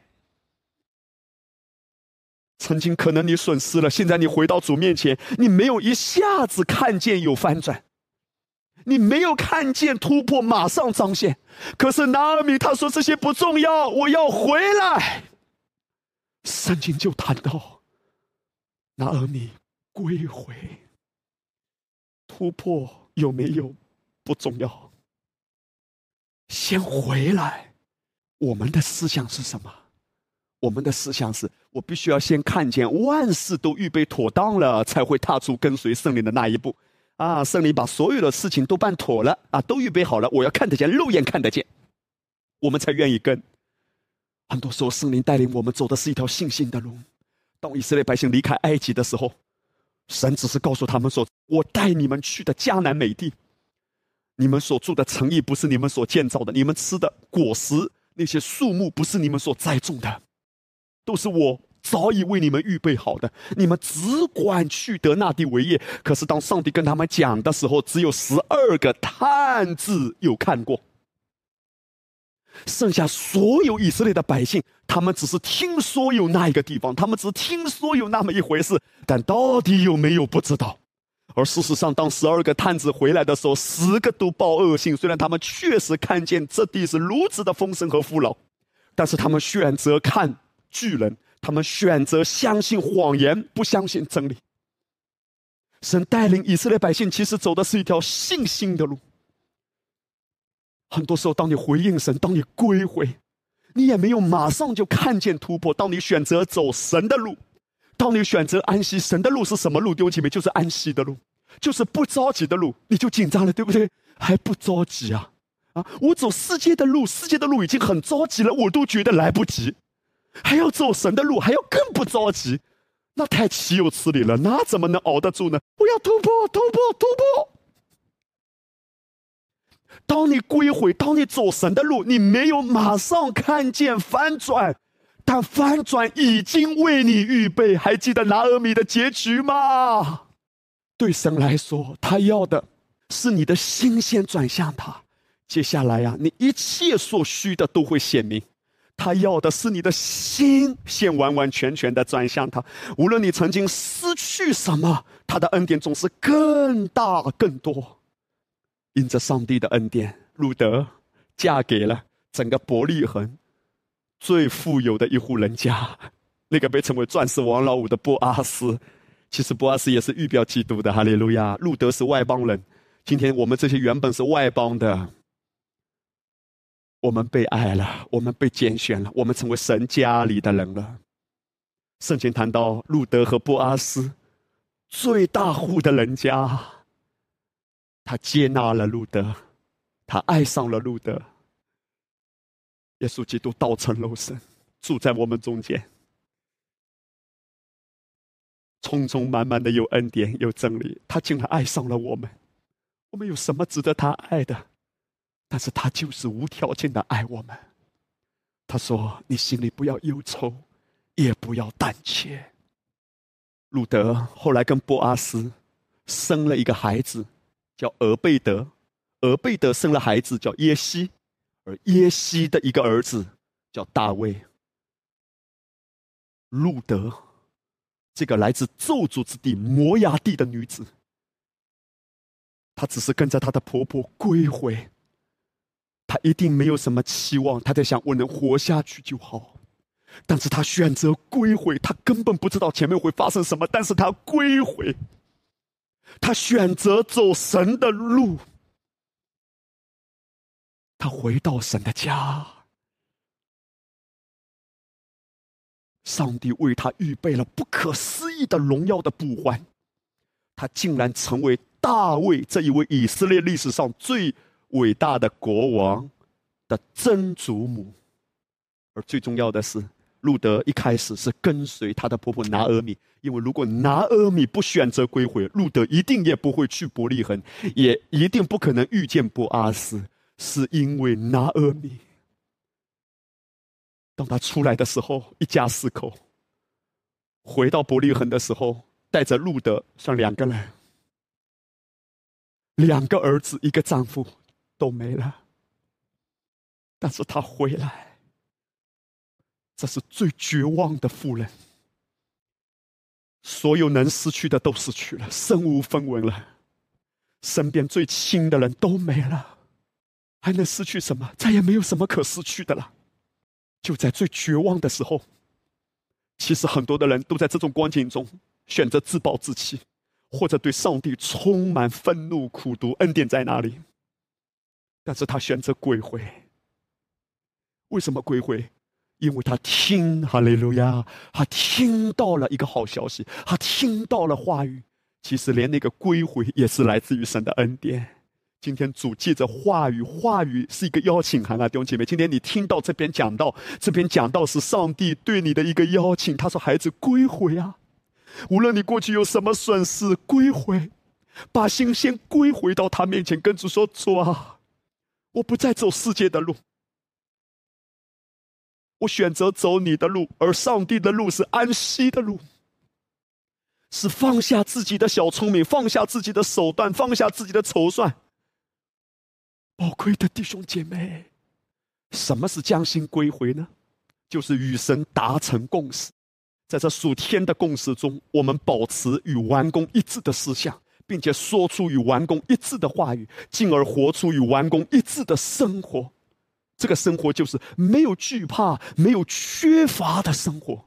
曾经可能你损失了，现在你回到主面前，你没有一下子看见有翻转，你没有看见突破马上彰显。可是拿尔米他说这些不重要，我要回来。圣经就谈到。拿尔米归回，突破有没有不重要，先回来。我们的思想是什么？我们的思想是我必须要先看见万事都预备妥当了，才会踏出跟随圣灵的那一步。啊，圣灵把所有的事情都办妥了，啊，都预备好了，我要看得见，肉眼看得见，我们才愿意跟。很多时候，圣灵带领我们走的是一条信心的路。当以色列百姓离开埃及的时候，神只是告诉他们说：“我带你们去的迦南美地，你们所住的城邑不是你们所建造的，你们吃的果实那些树木不是你们所栽种的，都是我早已为你们预备好的。你们只管去得那地为业。”可是当上帝跟他们讲的时候，只有十二个探子有看过。剩下所有以色列的百姓，他们只是听说有那一个地方，他们只听说有那么一回事，但到底有没有不知道。而事实上，当十二个探子回来的时候，十个都报恶信。虽然他们确实看见这地是如此的丰盛和富饶，但是他们选择看巨人，他们选择相信谎言，不相信真理。神带领以色列百姓，其实走的是一条信心的路。很多时候，当你回应神，当你归回，你也没有马上就看见突破。当你选择走神的路，当你选择安息，神的路是什么路？丢姐妹，就是安息的路，就是不着急的路。你就紧张了，对不对？还不着急啊？啊，我走世界的路，世界的路已经很着急了，我都觉得来不及，还要走神的路，还要更不着急，那太岂有此理了！那怎么能熬得住呢？我要突破，突破，突破！当你归回，当你走神的路，你没有马上看见翻转，但翻转已经为你预备。还记得拿尔米的结局吗？对神来说，他要的是你的心先转向他。接下来呀，你一切所需的都会显明。他要的是你的心先完完全全的转向他。无论你曾经失去什么，他的恩典总是更大更多。因着上帝的恩典，路德嫁给了整个伯利恒最富有的一户人家，那个被称为“钻石王老五”的波阿斯。其实波阿斯也是预表基督的，哈利路亚！路德是外邦人，今天我们这些原本是外邦的，我们被爱了，我们被拣选了，我们成为神家里的人了。圣经谈到路德和波阿斯最大户的人家。他接纳了路德，他爱上了路德。耶稣基督道成肉身，住在我们中间，充充满满的有恩典有真理。他竟然爱上了我们，我们有什么值得他爱的？但是他就是无条件的爱我们。他说：“你心里不要忧愁，也不要胆怯。”路德后来跟波阿斯生了一个孩子。叫俄贝德，俄贝德生了孩子叫耶西，而耶西的一个儿子叫大卫。路德，这个来自咒诅之地摩崖地的女子，她只是跟着她的婆婆归回，她一定没有什么期望，她在想我能活下去就好，但是她选择归回，她根本不知道前面会发生什么，但是她归回。他选择走神的路，他回到神的家，上帝为他预备了不可思议的荣耀的补还，他竟然成为大卫这一位以色列历史上最伟大的国王的曾祖母。而最重要的是，路德一开始是跟随他的婆婆拿阿米，因为如果拿阿米不选择归回，路德一定也不会去伯利恒，也一定不可能遇见波阿斯，是因为拿阿米。当他出来的时候，一家四口回到伯利恒的时候，带着路德，像两个人，两个儿子，一个丈夫都没了，但是他回来。这是最绝望的妇人，所有能失去的都失去了，身无分文了，身边最亲的人都没了，还能失去什么？再也没有什么可失去的了。就在最绝望的时候，其实很多的人都在这种光景中选择自暴自弃，或者对上帝充满愤怒、苦读。恩典在哪里？但是他选择归回。为什么归回？因为他听哈利路亚，他听到了一个好消息，他听到了话语。其实连那个归回也是来自于神的恩典。今天主借着话语，话语是一个邀请函啊，弟兄姐妹。今天你听到这边讲到，这边讲到是上帝对你的一个邀请。他说：“孩子，归回啊！无论你过去有什么损失，归回，把心先归回到他面前，跟主说：主啊，我不再走世界的路。”我选择走你的路，而上帝的路是安息的路，是放下自己的小聪明，放下自己的手段，放下自己的筹算。宝贵的弟兄姐妹，什么是将心归回呢？就是与神达成共识，在这属天的共识中，我们保持与完工一致的思想，并且说出与完工一致的话语，进而活出与完工一致的生活。这个生活就是没有惧怕、没有缺乏的生活，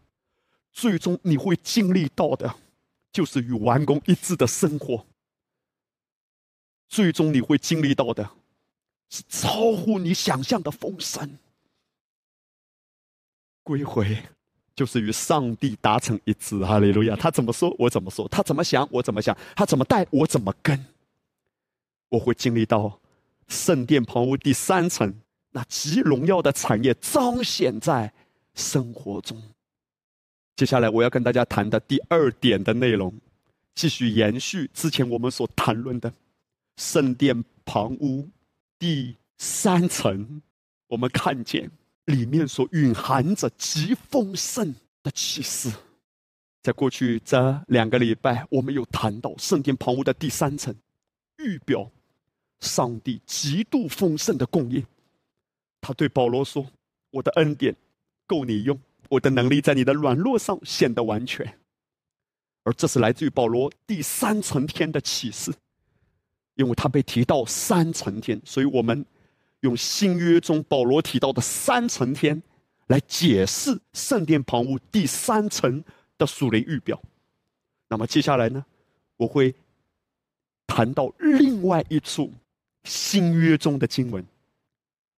最终你会经历到的，就是与完工一致的生活。最终你会经历到的，是超乎你想象的丰盛。归回，就是与上帝达成一致。哈利路亚！他怎么说，我怎么说；他怎么想，我怎么想；他怎么带，我怎么跟。我会经历到圣殿旁屋第三层。那极荣耀的产业彰显在生活中。接下来我要跟大家谈的第二点的内容，继续延续之前我们所谈论的圣殿旁屋第三层，我们看见里面所蕴含着极丰盛的启示。在过去这两个礼拜，我们有谈到圣殿旁屋的第三层，预表上帝极度丰盛的供应。他对保罗说：“我的恩典够你用，我的能力在你的软弱上显得完全。”而这是来自于保罗第三层天的启示，因为他被提到三层天，所以我们用新约中保罗提到的三层天来解释圣殿旁屋第三层的属灵预表。那么接下来呢，我会谈到另外一处新约中的经文。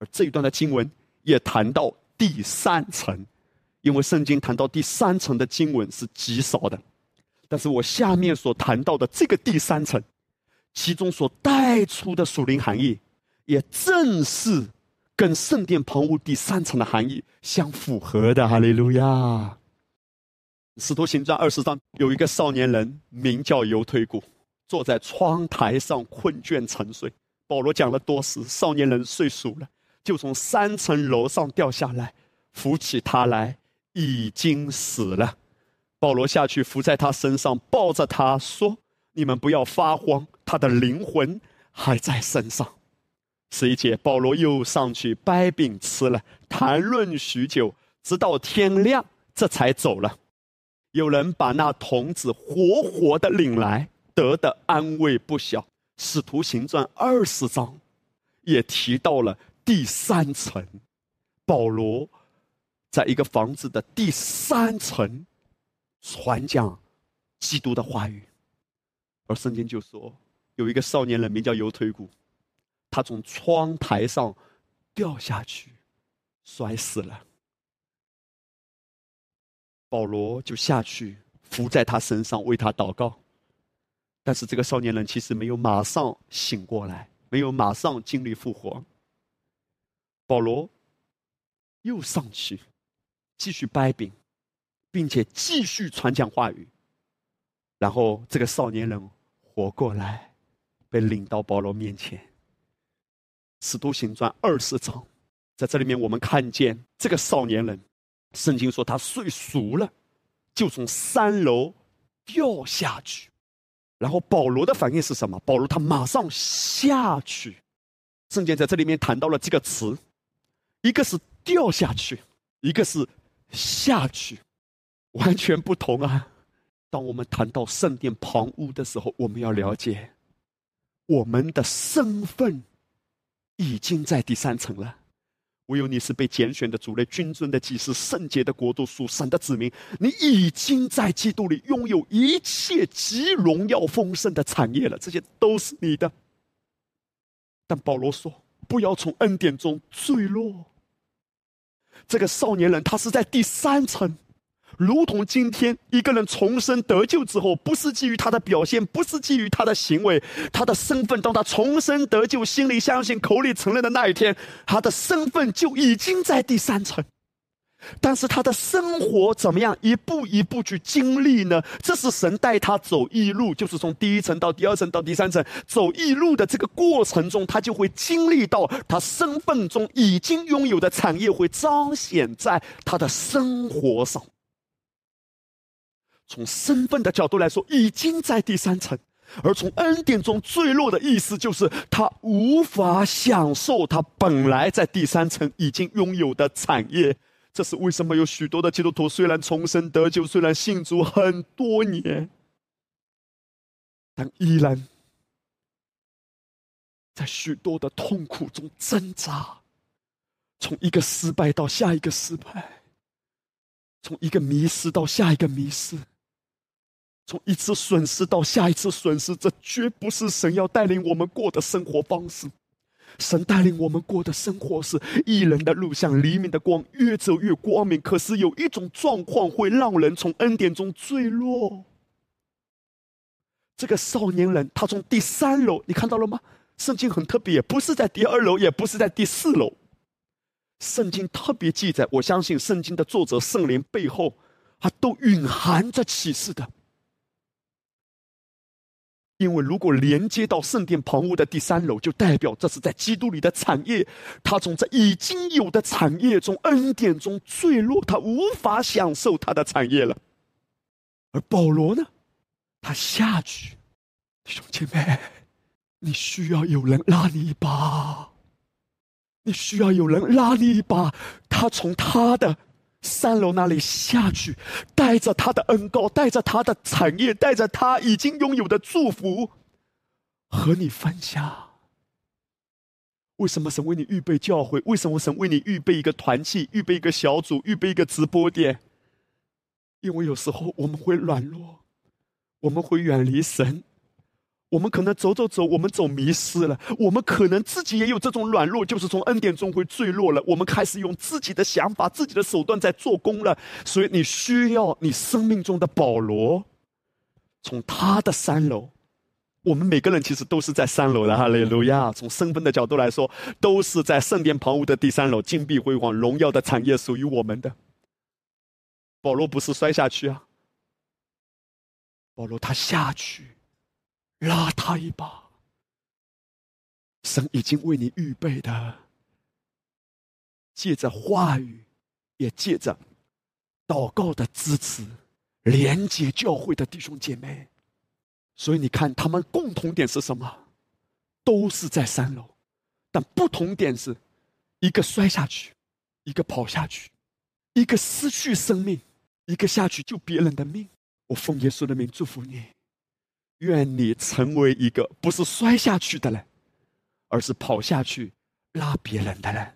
而这一段的经文也谈到第三层，因为圣经谈到第三层的经文是极少的，但是我下面所谈到的这个第三层，其中所带出的属灵含义，也正是跟圣殿旁屋第三层的含义相符合的。哈利路亚！使徒行传二十章有一个少年人名叫犹推古，坐在窗台上困倦沉睡。保罗讲了多时，少年人睡熟了。就从三层楼上掉下来，扶起他来，已经死了。保罗下去扶在他身上，抱着他说：“你们不要发慌，他的灵魂还在身上。”十一节，保罗又上去掰饼吃了，谈论许久，直到天亮，这才走了。有人把那童子活活的领来，得的安慰不小。使徒行传二十章也提到了。第三层，保罗在一个房子的第三层传讲基督的话语，而圣经就说有一个少年人名叫犹推古，他从窗台上掉下去，摔死了。保罗就下去伏在他身上为他祷告，但是这个少年人其实没有马上醒过来，没有马上经历复活。保罗又上去继续掰饼，并且继续传讲话语。然后这个少年人活过来，被领到保罗面前。使徒行传二十章，在这里面我们看见这个少年人，圣经说他睡熟了，就从三楼掉下去。然后保罗的反应是什么？保罗他马上下去。圣经在这里面谈到了这个词，一个是掉下去，一个是下去，完全不同啊！当我们谈到圣殿旁屋的时候，我们要了解我们的身份。已经在第三层了。唯有你是被拣选的主类、君尊的祭司、圣洁的国度、属神的子民。你已经在基督里拥有一切极荣耀丰盛的产业了，这些都是你的。但保罗说：“不要从恩典中坠落。”这个少年人，他是在第三层。如同今天一个人重生得救之后，不是基于他的表现，不是基于他的行为，他的身份。当他重生得救，心里相信，口里承认的那一天，他的身份就已经在第三层。但是他的生活怎么样？一步一步去经历呢？这是神带他走一路，就是从第一层到第二层到第三层走一路的这个过程中，他就会经历到他身份中已经拥有的产业会彰显在他的生活上。从身份的角度来说，已经在第三层；而从恩典中坠落的意思，就是他无法享受他本来在第三层已经拥有的产业。这是为什么有许多的基督徒虽然重生得救，虽然信主很多年，但依然在许多的痛苦中挣扎，从一个失败到下一个失败，从一个迷失到下一个迷失。从一次损失到下一次损失，这绝不是神要带领我们过的生活方式。神带领我们过的生活是一人的路，像黎明的光，越走越光明。可是有一种状况会让人从恩典中坠落。这个少年人，他从第三楼，你看到了吗？圣经很特别，不是在第二楼，也不是在第四楼。圣经特别记载，我相信圣经的作者圣灵背后，他都蕴含着启示的。因为如果连接到圣殿旁屋的第三楼，就代表这是在基督里的产业，他从这已经有的产业中、恩典中坠落，他无法享受他的产业了。而保罗呢，他下去，兄姐妹，你需要有人拉你一把，你需要有人拉你一把，他从他的。三楼那里下去，带着他的恩高，带着他的产业，带着他已经拥有的祝福，和你分享。为什么神为你预备教会？为什么神为你预备一个团契？预备一个小组？预备一个直播点？因为有时候我们会软弱，我们会远离神。我们可能走走走，我们走迷失了。我们可能自己也有这种软弱，就是从恩典中会坠落了。我们开始用自己的想法、自己的手段在做工了。所以你需要你生命中的保罗，从他的三楼。我们每个人其实都是在三楼的，哈利路亚！从身份的角度来说，都是在圣殿旁屋的第三楼，金碧辉煌、荣耀的产业属于我们的。保罗不是摔下去啊，保罗他下去。拉他一把，神已经为你预备的，借着话语，也借着祷告的支持，连接教会的弟兄姐妹。所以你看，他们共同点是什么？都是在三楼，但不同点是，一个摔下去，一个跑下去，一个失去生命，一个下去救别人的命。我奉耶稣的名祝福你。愿你成为一个不是摔下去的人，而是跑下去拉别人的人。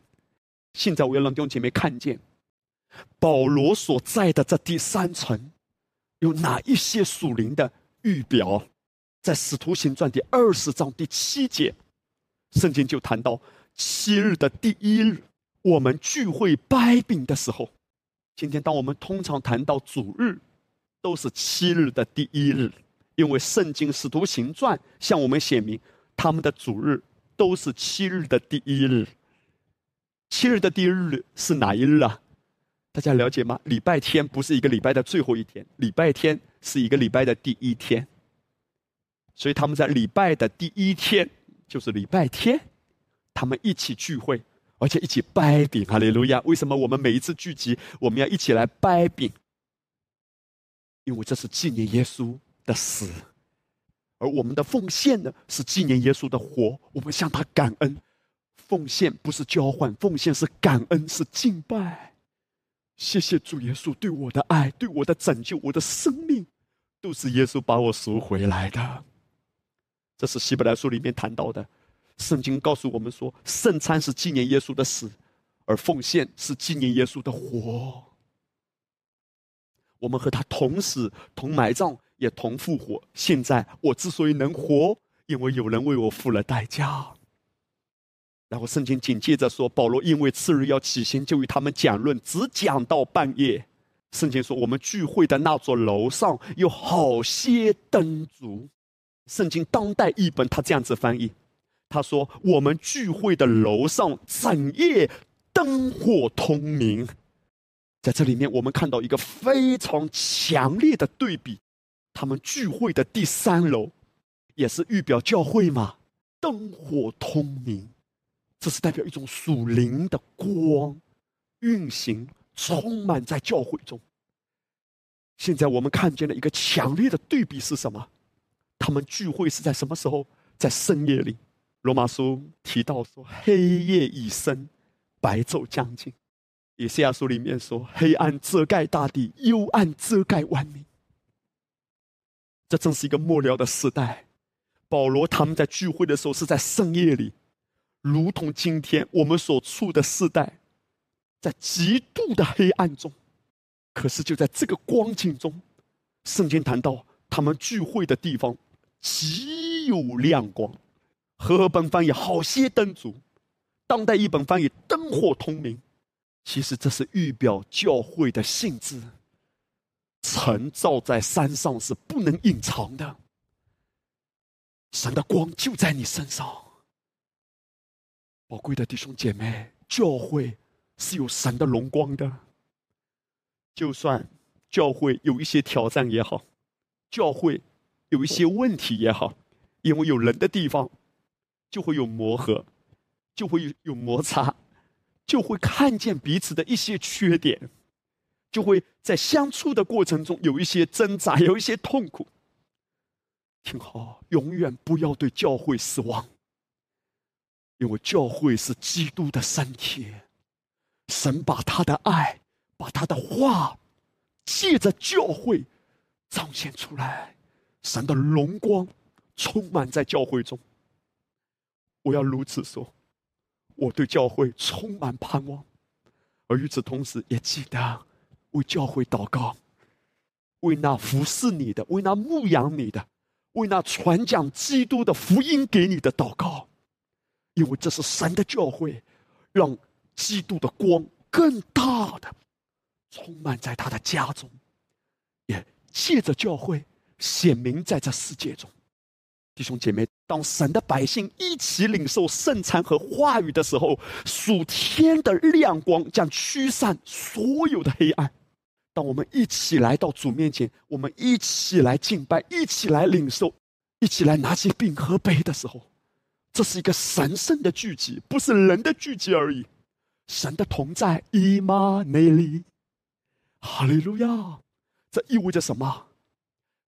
现在我要让弟兄姐妹看见，保罗所在的这第三层，有哪一些属灵的预表？在使徒行传第二十章第七节，圣经就谈到七日的第一日，我们聚会掰饼的时候。今天，当我们通常谈到主日，都是七日的第一日。因为圣经使徒行传向我们显明，他们的主日都是七日的第一日。七日的第一日是哪一日啊？大家了解吗？礼拜天不是一个礼拜的最后一天，礼拜天是一个礼拜的第一天。所以他们在礼拜的第一天，就是礼拜天，他们一起聚会，而且一起掰饼。哈利路亚！为什么我们每一次聚集，我们要一起来掰饼？因为这是纪念耶稣的死，而我们的奉献呢，是纪念耶稣的活。我们向他感恩，奉献不是交换，奉献是感恩，是敬拜。谢谢主耶稣对我的爱，对我的拯救，我的生命，都是耶稣把我赎回来的。这是希伯来书里面谈到的，圣经告诉我们说，圣餐是纪念耶稣的死，而奉献是纪念耶稣的活。我们和他同死、同埋葬，也同复活。现在我之所以能活，因为有人为我付了代价。然后圣经紧接着说，保罗因为次日要起行，就与他们讲论，只讲到半夜。圣经说，我们聚会的那座楼上有好些灯烛。圣经当代译本，他这样子翻译：“他说，我们聚会的楼上整夜灯火通明。”在这里面，我们看到一个非常强烈的对比：他们聚会的第三楼，也是预表教会嘛，灯火通明，这是代表一种属灵的光运行，充满在教会中。现在我们看见了一个强烈的对比是什么？他们聚会是在什么时候？在深夜里。罗马书提到说：“黑夜已深，白昼将近。”以赛亚书里面说：“黑暗遮盖大地，幽暗遮盖万民。”这正是一个末了的时代。保罗他们在聚会的时候是在深夜里，如同今天我们所处的时代，在极度的黑暗中。可是就在这个光景中，圣经谈到他们聚会的地方。极有亮光，和合本翻译好些灯烛，当代译本翻译灯火通明。其实这是预表教会的性质。城照在山上是不能隐藏的，神的光就在你身上。宝贵的弟兄姐妹，教会是有神的荣光的。就算教会有一些挑战也好，教会。有一些问题也好，因为有人的地方，就会有磨合，就会有有摩擦，就会看见彼此的一些缺点，就会在相处的过程中有一些挣扎，有一些痛苦。听好，永远不要对教会失望，因为教会是基督的身体，神把他的爱，把他的话，借着教会彰显出来。神的荣光充满在教会中。我要如此说，我对教会充满盼望，而与此同时，也记得为教会祷告，为那服侍你的，为那牧养你的，为那传讲基督的福音给你的祷告，因为这是神的教会，让基督的光更大的充满在他的家中，也借着教会。显明在这世界中，弟兄姐妹，当神的百姓一起领受圣餐和话语的时候，属天的亮光将驱散所有的黑暗。当我们一起来到主面前，我们一起来敬拜，一起来领受，一起来拿起饼和杯的时候，这是一个神圣的聚集，不是人的聚集而已。神的同在，伊玛内利，哈利路亚！这意味着什么？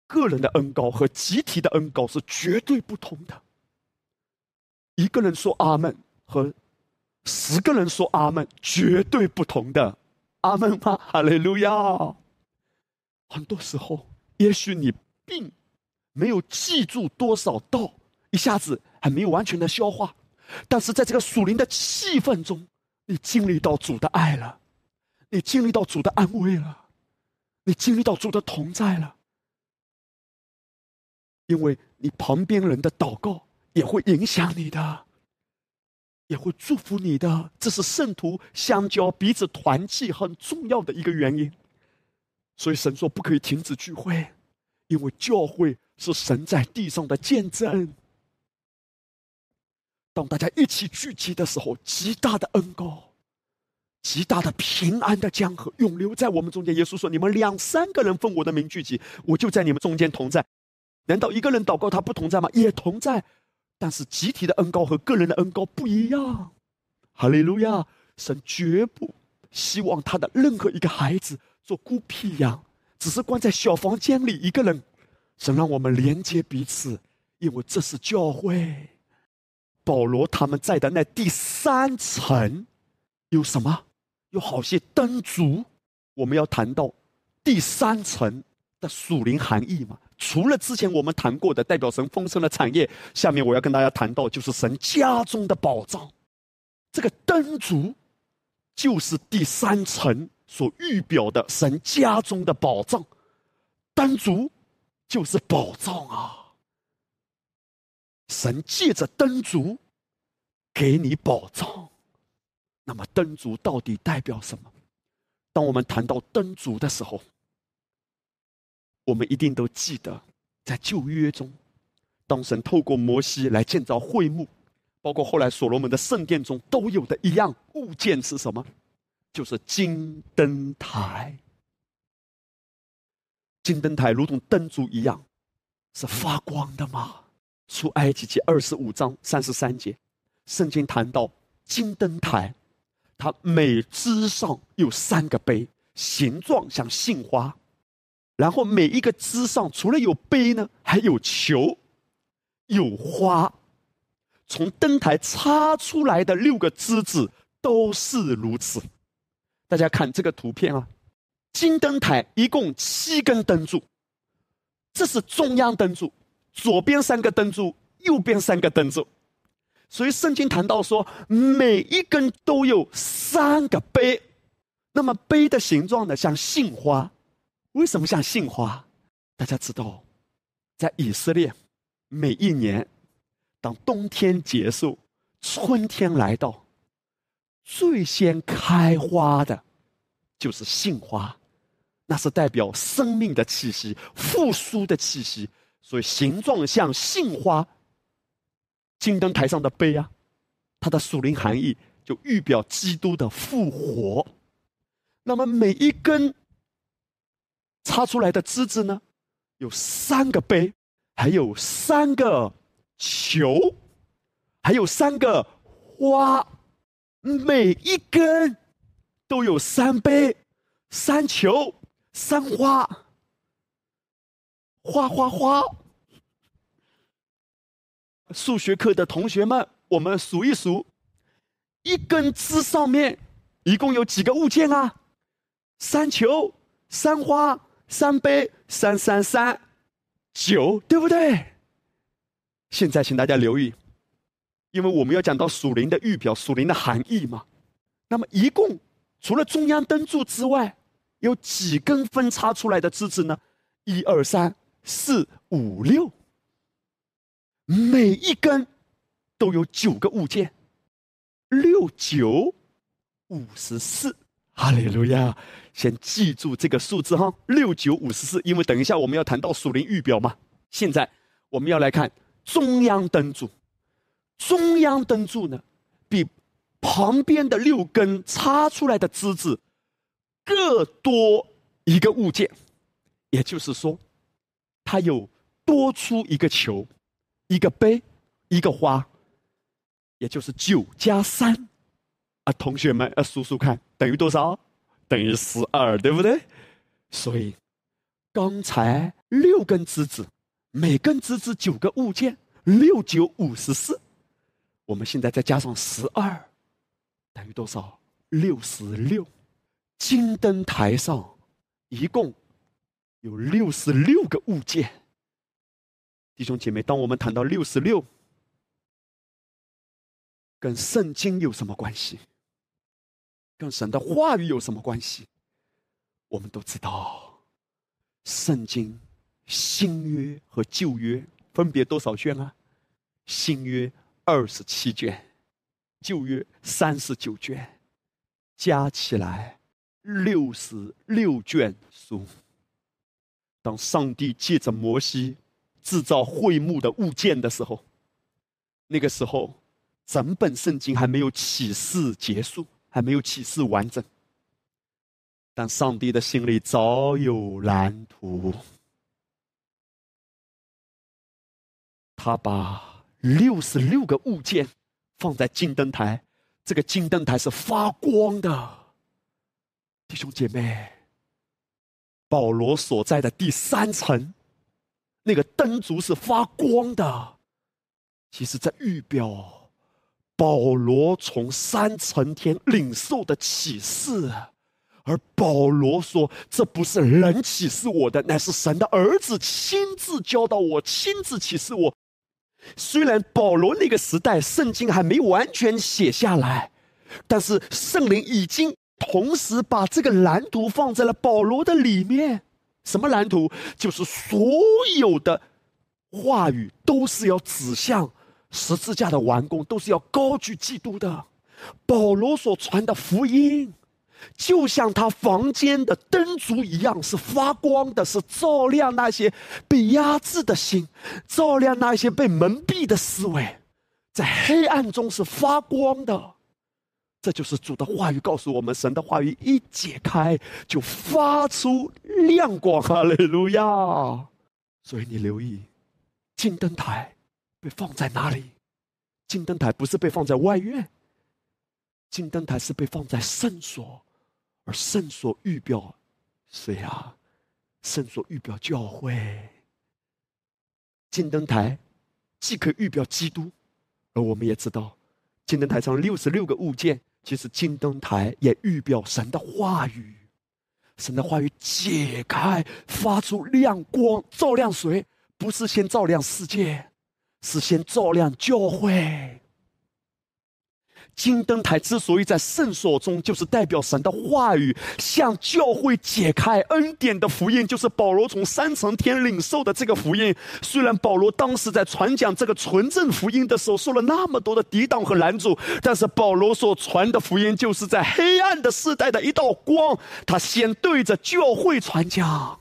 个人的恩高和集体的恩高是绝对不同的。一个人说阿门和十个人说阿门绝对不同的。阿门吗？哈利路亚！很多时候，也许你并没有记住多少道，一下子还没有完全的消化，但是在这个属灵的气氛中，你经历到主的爱了，你经历到主的安慰了，你经历到主的同在了。因为你旁边人的祷告也会影响你的，也会祝福你的，这是圣徒相交、彼此团契很重要的一个原因。所以神说不可以停止聚会，因为教会是神在地上的见证。当大家一起聚集的时候，极大的恩高。极大的平安的江河永流在我们中间。耶稣说：“你们两三个人奉我的名聚集，我就在你们中间同在。难道一个人祷告他不同在吗？也同在，但是集体的恩高和个人的恩高不一样。哈利路亚！神绝不希望他的任何一个孩子做孤僻羊，只是关在小房间里一个人。神让我们连接彼此，因为这是教会。保罗他们在的那第三层有什么？”有好些灯烛，我们要谈到第三层的属灵含义嘛？除了之前我们谈过的代表神丰盛的产业，下面我要跟大家谈到就是神家中的宝藏。这个灯烛就是第三层所预表的神家中的宝藏，灯烛就是宝藏啊！神借着灯烛给你宝藏。那么灯烛到底代表什么？当我们谈到灯烛的时候，我们一定都记得，在旧约中，当神透过摩西来建造会幕，包括后来所罗门的圣殿中都有的一样物件是什么？就是金灯台。金灯台如同灯烛一样，是发光的吗？出埃及记二十五章三十三节，圣经谈到金灯台。它每枝上有三个杯，形状像杏花，然后每一个枝上除了有杯呢，还有球，有花。从灯台插出来的六个枝子都是如此。大家看这个图片啊，金灯台一共七根灯柱，这是中央灯柱，左边三个灯柱，右边三个灯柱。所以圣经谈到说，每一根都有三个杯，那么杯的形状呢，像杏花。为什么像杏花？大家知道，在以色列，每一年当冬天结束，春天来到，最先开花的，就是杏花，那是代表生命的气息、复苏的气息，所以形状像杏花。金灯台上的杯啊，它的属灵含义就预表基督的复活。那么每一根插出来的枝子呢，有三个杯，还有三个球，还有三个花，每一根都有三杯、三球、三花，花花花。数学课的同学们，我们数一数，一根枝上面一共有几个物件啊？三球、三花、三杯、三三三九，对不对？现在请大家留意，因为我们要讲到属灵的预表、属灵的含义嘛。那么，一共除了中央灯柱之外，有几根分叉出来的枝子呢？一二三四五六。每一根都有九个物件，六九五十四，哈利路亚！先记住这个数字哈，六九五十四，因为等一下我们要谈到属灵预表嘛。现在我们要来看中央灯柱，中央灯柱呢，比旁边的六根插出来的枝子各多一个物件，也就是说，它有多出一个球。一个杯，一个花，也就是九加三，啊，同学们，呃，数数看，等于多少？等于十二，对不对？所以，刚才六根枝子，每根枝子九个物件，六九五十四。我们现在再加上十二，等于多少？六十六。金灯台上一共有六十六个物件。弟兄姐妹，当我们谈到六十六，跟圣经有什么关系？跟神的话语有什么关系？我们都知道，圣经新约和旧约分别多少卷啊？新约二十七卷，旧约三十九卷，加起来六十六卷书。当上帝借着摩西。制造会幕的物件的时候，那个时候整本圣经还没有启示结束，还没有启示完整。但上帝的心里早有蓝图，他把六十六个物件放在金灯台，这个金灯台是发光的。弟兄姐妹，保罗所在的第三层，那个灯烛是发光的，其实在预表保罗从三层天领受的启示。而保罗说：“这不是人启示我的，乃是神的儿子亲自教导我，亲自启示我。虽然保罗那个时代圣经还没完全写下来，但是圣灵已经同时把这个蓝图放在了保罗的里面。什么蓝图？就是所有的话语都是要指向十字架的完工，都是要高举基督的。保罗所传的福音。”就像他房间的灯烛一样，是发光的，是照亮那些被压制的心，照亮那些被蒙蔽的思维，在黑暗中是发光的。这就是主的话语告诉我们：神的话语一解开，就发出亮光。哈利路亚！所以你留意，金灯台被放在哪里？金灯台不是被放在外院，金灯台是被放在圣所。而圣所预表谁啊？圣所预表教会。金灯台既可以预表基督，而我们也知道，金灯台上六十六个物件，其实金灯台也预表神的话语。神的话语解开，发出亮光，照亮谁？不是先照亮世界，是先照亮教会。金灯台之所以在圣所中，就是代表神的话语向教会解开恩典的福音，就是保罗从三层天领受的这个福音。虽然保罗当时在传讲这个纯正福音的时候受了那么多的抵挡和拦阻，但是保罗所传的福音就是在黑暗的时代的一道光。他先对着教会传讲。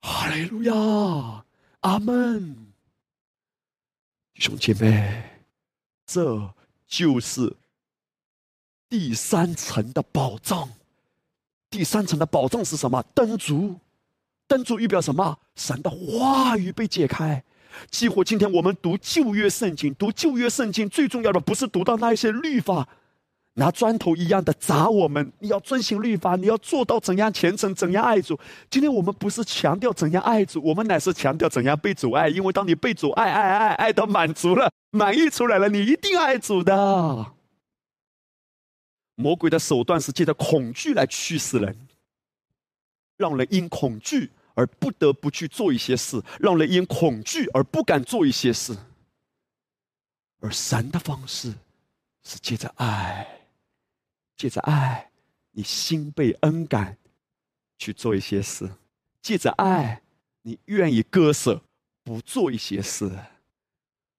哈利路亚，阿门，兄弟们。这就是第三层的宝藏。第三层的宝藏是什么？灯烛，灯烛预表什么？神的话语被解开。几乎今天我们读旧约圣经，读旧约圣经最重要的不是读到那一些律法。拿砖头一样的砸我们！你要遵行律法，你要做到怎样虔诚，怎样爱主。今天我们不是强调怎样爱主，我们乃是强调怎样被主爱。因为当你被主爱爱爱爱到满足了、满意出来了，你一定爱主的。魔鬼的手段是借着恐惧来驱使人，让人因恐惧而不得不去做一些事，让人因恐惧而不敢做一些事。而神的方式是借着爱。借着爱，你心被恩感，去做一些事；借着爱，你愿意割舍，不做一些事。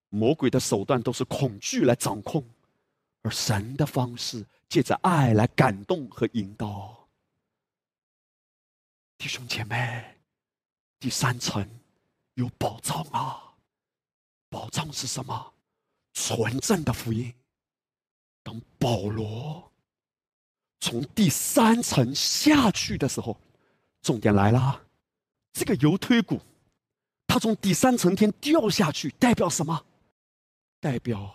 魔鬼的手段都是恐惧来掌控，而神的方式借着爱来感动和引导。弟兄姐妹，第三层有宝藏啊！宝藏是什么？纯正的福音。当保罗。从第三层下去的时候，重点来了，这个油推骨，它从第三层天掉下去，代表什么？代表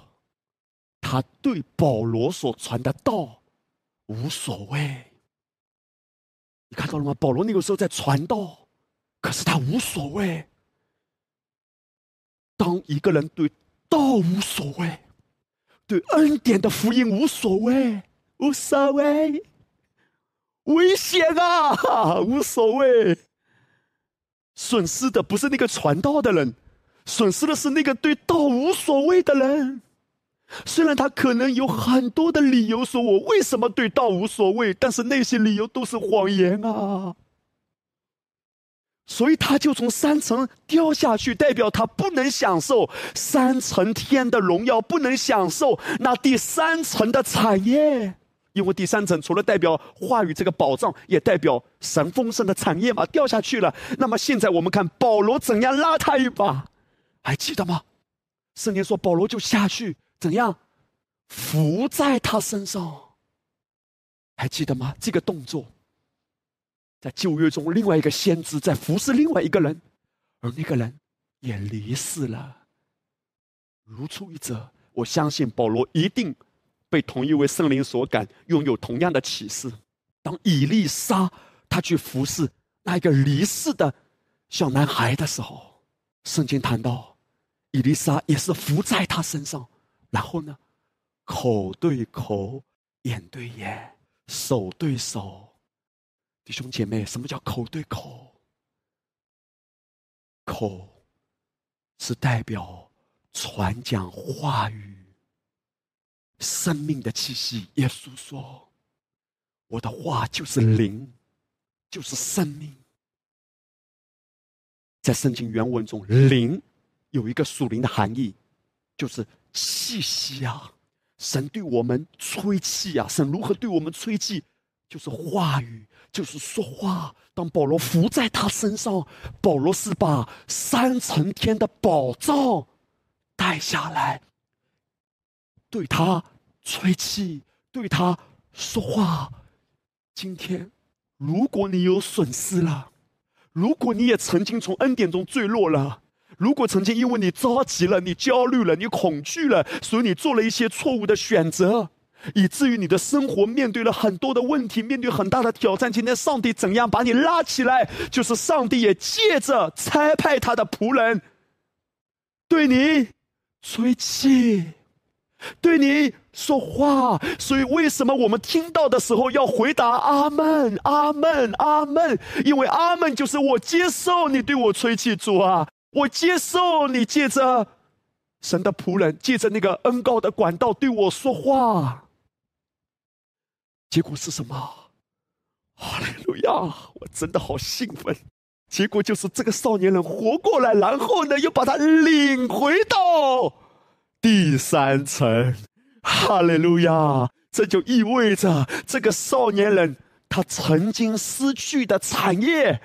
他对保罗所传的道无所谓。你看到了吗？保罗那个时候在传道，可是他无所谓。当一个人对道无所谓，对恩典的福音无所谓。无所谓，危险啊！无所谓，损失的不是那个传道的人，损失的是那个对道无所谓的人。虽然他可能有很多的理由说我为什么对道无所谓，但是那些理由都是谎言啊。所以他就从三层掉下去，代表他不能享受三层天的荣耀，不能享受那第三层的产业。因为第三层除了代表话语这个宝藏，也代表神丰盛的产业嘛，掉下去了。那么现在我们看保罗怎样拉他一把，还记得吗？圣经说保罗就下去怎样，伏在他身上，还记得吗？这个动作，在旧约中，另外一个先知在服侍另外一个人，而那个人也离世了。如出一辙，我相信保罗一定被同一位圣灵所感，拥有同样的启示。当以利沙他去服侍那一个离世的小男孩的时候，圣经谈到，以利沙也是伏在他身上，然后呢，口对口，眼对眼，手对手。弟兄姐妹，什么叫口对口？口是代表。传讲话语，生命的气息。耶稣说：“我的话就是灵，就是生命。”在圣经原文中，“灵”有一个属灵的含义，就是气息啊！神对我们吹气啊！神如何对我们吹气？就是话语，就是说话。当保罗伏在他身上，保罗是把三层天的宝藏。带下来，对他吹气，对他说话。今天，如果你有损失了，如果你也曾经从恩典中坠落了，如果曾经因为你着急了、你焦虑了、你恐惧了，所以你做了一些错误的选择，以至于你的生活面对了很多的问题，面对很大的挑战。今天，上帝怎样把你拉起来？就是上帝也借着差派他的仆人，对你。吹气，对你说话，所以为什么我们听到的时候要回答阿门、阿门、阿门？因为阿门就是我接受你对我吹气，主啊，我接受你借着神的仆人，借着那个恩高的管道对我说话。结果是什么？哈利路亚！我真的好兴奋。结果就是这个少年人活过来，然后呢，又把他领回到第三层。哈利路亚！这就意味着这个少年人他曾经失去的产业，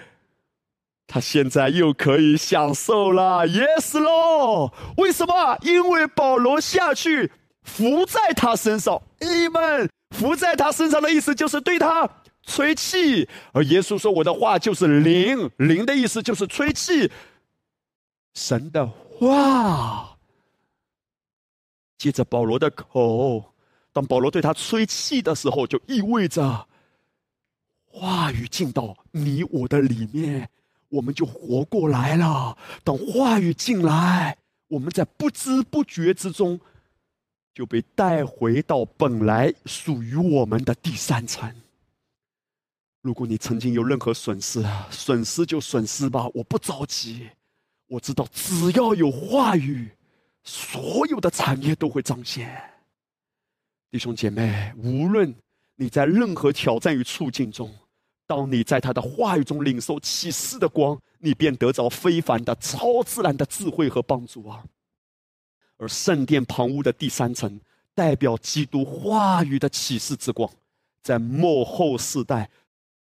他现在又可以享受了。Yes 喽？为什么？因为保罗下去伏在他身上。你们伏在他身上的意思就是对他。吹气，而耶稣说：“我的话就是灵，灵的意思就是吹气。神的话，借着保罗的口，当保罗对他吹气的时候，就意味着话语进到你我的里面，我们就活过来了。当话语进来，我们在不知不觉之中就被带回到本来属于我们的第三层。”如果你曾经有任何损失，损失就损失吧，我不着急。我知道，只要有话语，所有的产业都会彰显。弟兄姐妹，无论你在任何挑战与处境中，当你在他的话语中领受启示的光，你便得着非凡的、超自然的智慧和帮助啊！而圣殿旁屋的第三层，代表基督话语的启示之光，在幕后世代。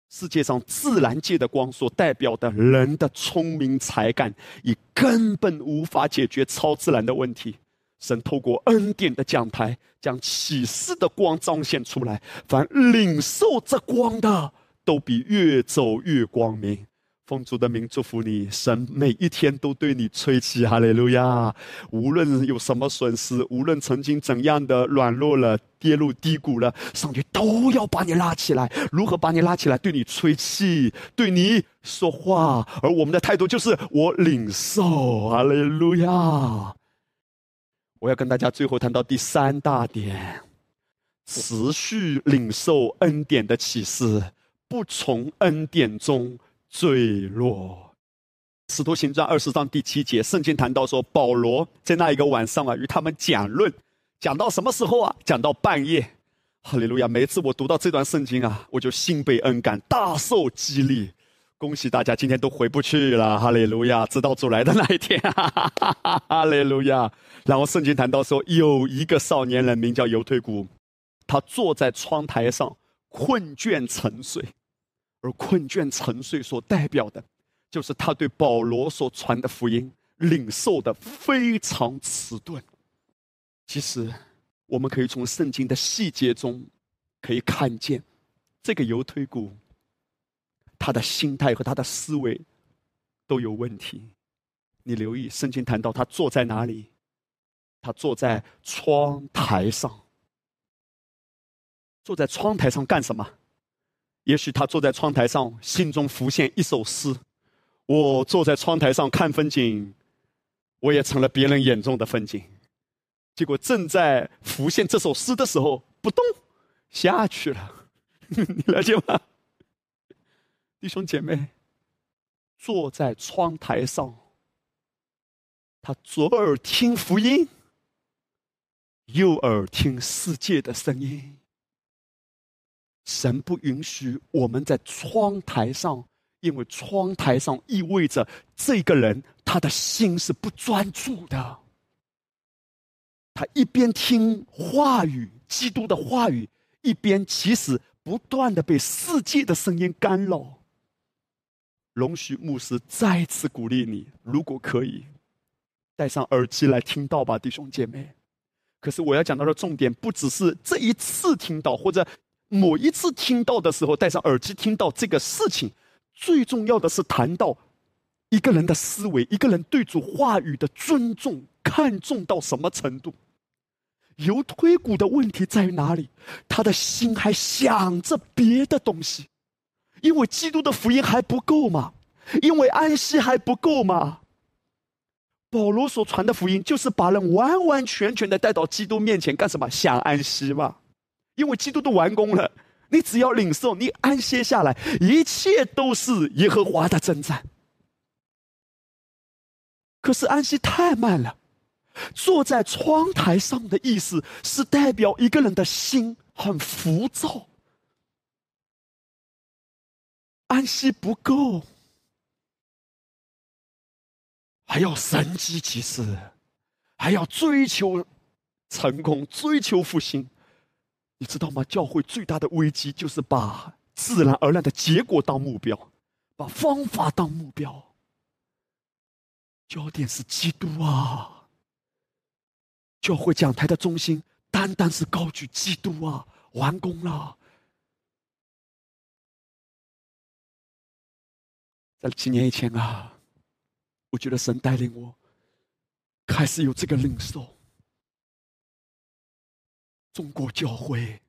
世界上自然界的光所代表的人的聪明才干，已根本无法解决超自然的问题。神透过恩典的讲台，将启示的光彰显出来。凡领受这光的，都比越走越光明。奉主的名祝福你，神每一天都对你吹气，哈利路亚！无论有什么损失，无论曾经怎样的软弱了、跌入低谷了，上帝都要把你拉起来。如何把你拉起来？对你吹气，对你说话。而我们的态度就是：我领受，哈利路亚！我要跟大家最后谈到第三大点：持续领受恩典的启示，不从恩典中。坠落，《使徒行传》二十章第七节，圣经谈到说，保罗在那一个晚上啊，与他们讲论，讲到什么时候啊？讲到半夜。哈利路亚！每次我读到这段圣经啊，我就心被恩感，大受激励。恭喜大家，今天都回不去了。哈利路亚！直到主来的那一天。哈哈,哈,哈利路亚！然后圣经谈到说，有一个少年人名叫犹推古，他坐在窗台上，困倦沉睡。而困倦沉睡所代表的，就是他对保罗所传的福音领受的非常迟钝。其实，我们可以从圣经的细节中可以看见，这个犹推古他的心态和他的思维都有问题。你留意，圣经谈到他坐在哪里？他坐在窗台上。坐在窗台上干什么？也许他坐在窗台上，心中浮现一首诗：“我坐在窗台上看风景，我也成了别人眼中的风景。”结果正在浮现这首诗的时候，不动下去了。你了解吗？弟兄姐妹，坐在窗台上，他左耳听福音，右耳听世界的声音。神不允许我们在窗台上，因为窗台上意味着这个人他的心是不专注的。他一边听话语，基督的话语，一边其实不断的被世界的声音干扰。容许牧师再次鼓励你，如果可以，戴上耳机来听到吧，弟兄姐妹。可是我要讲到的重点，不只是这一次听到，或者。某一次听到的时候，戴上耳机听到这个事情，最重要的是谈到一个人的思维，一个人对主话语的尊重、看重到什么程度。犹推骨的问题在于哪里？他的心还想着别的东西，因为基督的福音还不够嘛，因为安息还不够嘛。保罗所传的福音就是把人完完全全的带到基督面前干什么？想安息嘛。因为基督都完工了，你只要领受，你安歇下来，一切都是耶和华的征战。可是安息太慢了，坐在窗台上的意思是代表一个人的心很浮躁，安息不够，还要神机其事，还要追求成功，追求复兴。你知道吗？教会最大的危机就是把自然而然的结果当目标，把方法当目标。焦点是基督啊！教会讲台的中心单单是高举基督啊！完工了。在几年以前啊，我觉得神带领我开始有这个领受。中国教会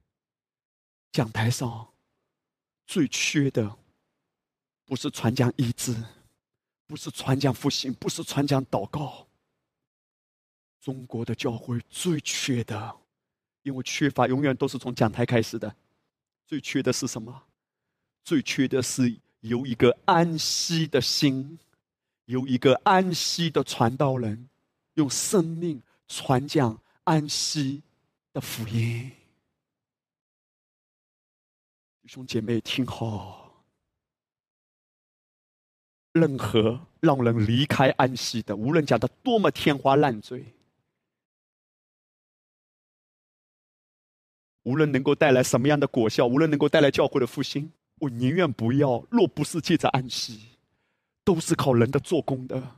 讲台上最缺的，不是传讲医治，不是传讲复兴，不是传讲祷告。中国的教会最缺的，因为缺乏永远都是从讲台开始的。最缺的是什么？最缺的是有一个安息的心，有一个安息的传道人，用生命传讲安息。的福音，弟兄姐妹听好，任何让人离开安息的，无论讲的多么天花乱坠，无论能够带来什么样的果效，无论能够带来教会的复兴，我宁愿不要。若不是借着安息，都是靠人的做工的。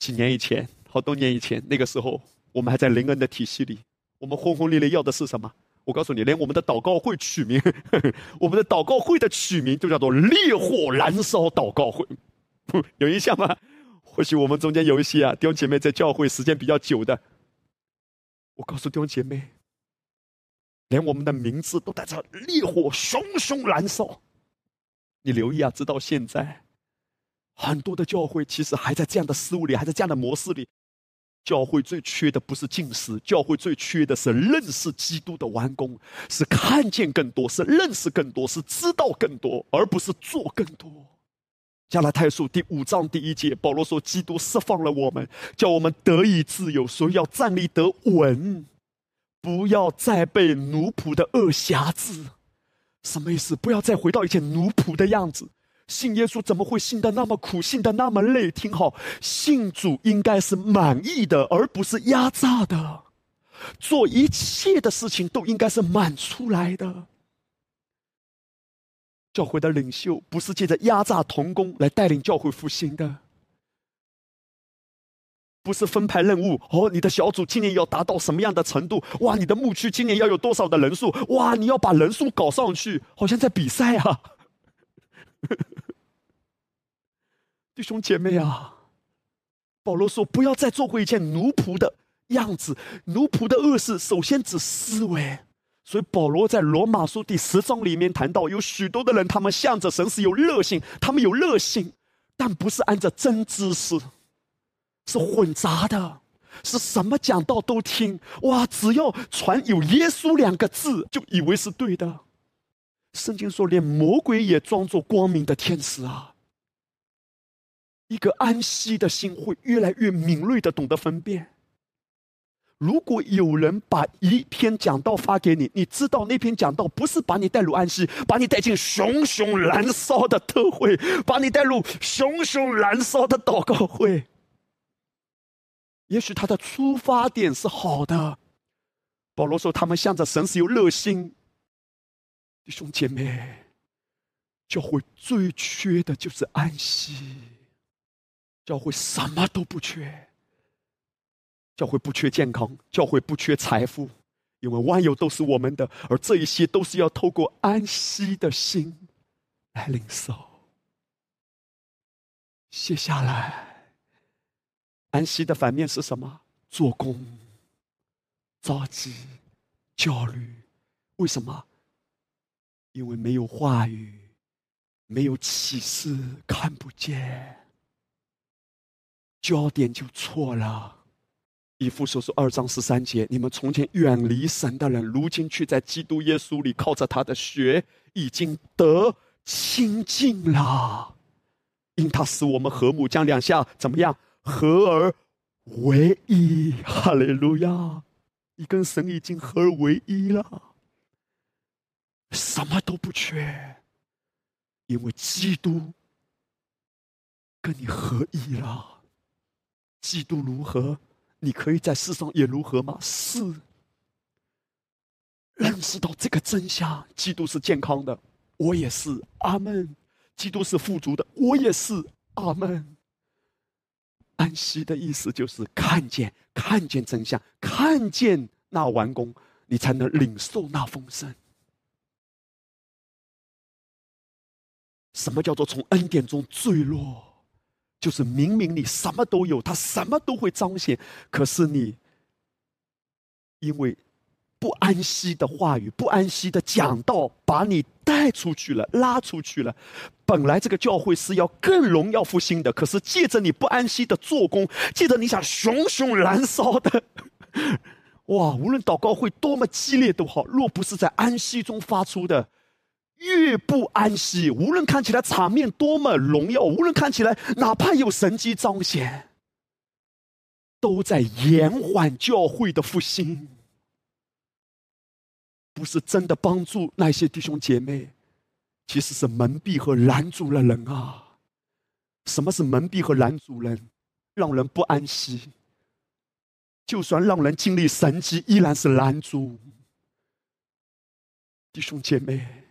几年以前，好多年以前，那个时候。我们还在灵恩的体系里，我们轰轰烈烈要的是什么？我告诉你，连我们的祷告会取名，我们的祷告会的取名就叫做“烈火燃烧祷告会”，有印象吗？或许我们中间有一些啊弟兄姐妹在教会时间比较久的，我告诉弟兄姐妹，连我们的名字都带着烈火熊熊燃烧。你留意啊，直到现在，很多的教会其实还在这样的思路里，还在这样的模式里。教会最缺的不是近视，教会最缺的是认识基督的完工，是看见更多，是认识更多，是知道更多，而不是做更多。加拉太书第五章第一节，保罗说：“基督释放了我们，叫我们得以自由，所以要站立得稳，不要再被奴仆的恶辖制。”什么意思？不要再回到以前奴仆的样子。信耶稣怎么会信的那么苦，信的那么累？听好，信主应该是满意的，而不是压榨的。做一切的事情都应该是满出来的。教会的领袖不是借着压榨童工来带领教会复兴的，不是分派任务哦。你的小组今年要达到什么样的程度？哇，你的牧区今年要有多少的人数？哇，你要把人数搞上去，好像在比赛啊！弟兄姐妹啊，保罗说：“不要再做回一件奴仆的样子。奴仆的恶事，首先指思维。”所以保罗在罗马书第十章里面谈到，有许多的人，他们向着神是有热心，他们有热心，但不是按照真知识，是混杂的，是什么讲道都听，哇，只要传有耶稣两个字，就以为是对的。圣经说，连魔鬼也装作光明的天使啊。一个安息的心会越来越敏锐的懂得分辨。如果有人把一篇讲道发给你，你知道那篇讲道不是把你带入安息，把你带进熊熊燃烧的特会，把你带入熊熊燃烧的祷告会。也许他的出发点是好的。保罗说，他们向着神是有热心。弟兄姐妹，教会最缺的就是安息。教会什么都不缺。教会不缺健康，教会不缺财富，因为万有都是我们的，而这一些都是要透过安息的心来领受。写下来，安息的反面是什么？做工、着急、焦虑。为什么？因为没有话语，没有启示，看不见，焦点就错了。以父所说二章十三节，你们从前远离神的人，如今却在基督耶稣里靠着他的血，已经得清净了。因他使我们和睦，将两下怎么样合而为一？哈利路亚！你跟神已经合而为一了，什么都不缺，因为基督跟你合一了。基督如何？你可以在世上也如何吗？是认识到这个真相：基督是健康的，我也是。阿门。基督是富足的，我也是。阿门。安息的意思就是看见，看见真相，看见那完工，你才能领受那丰盛。什么叫做从恩典中坠落？就是明明你什么都有，他什么都会彰显，可是你因为不安息的话语、不安息的讲道，把你带出去了、拉出去了。本来这个教会是要更荣耀复兴的，可是借着你不安息的做工，借着你想熊熊燃烧的，哇！无论祷告会多么激烈都好，若不是在安息中发出的。越不安息，无论看起来场面多么荣耀，无论看起来哪怕有神迹彰显，都在延缓教会的复兴，不是真的帮助那些弟兄姐妹，其实是蒙蔽和拦阻了人啊！什么是蒙蔽和拦阻人？让人不安息，就算让人经历神迹，依然是拦阻。弟兄姐妹。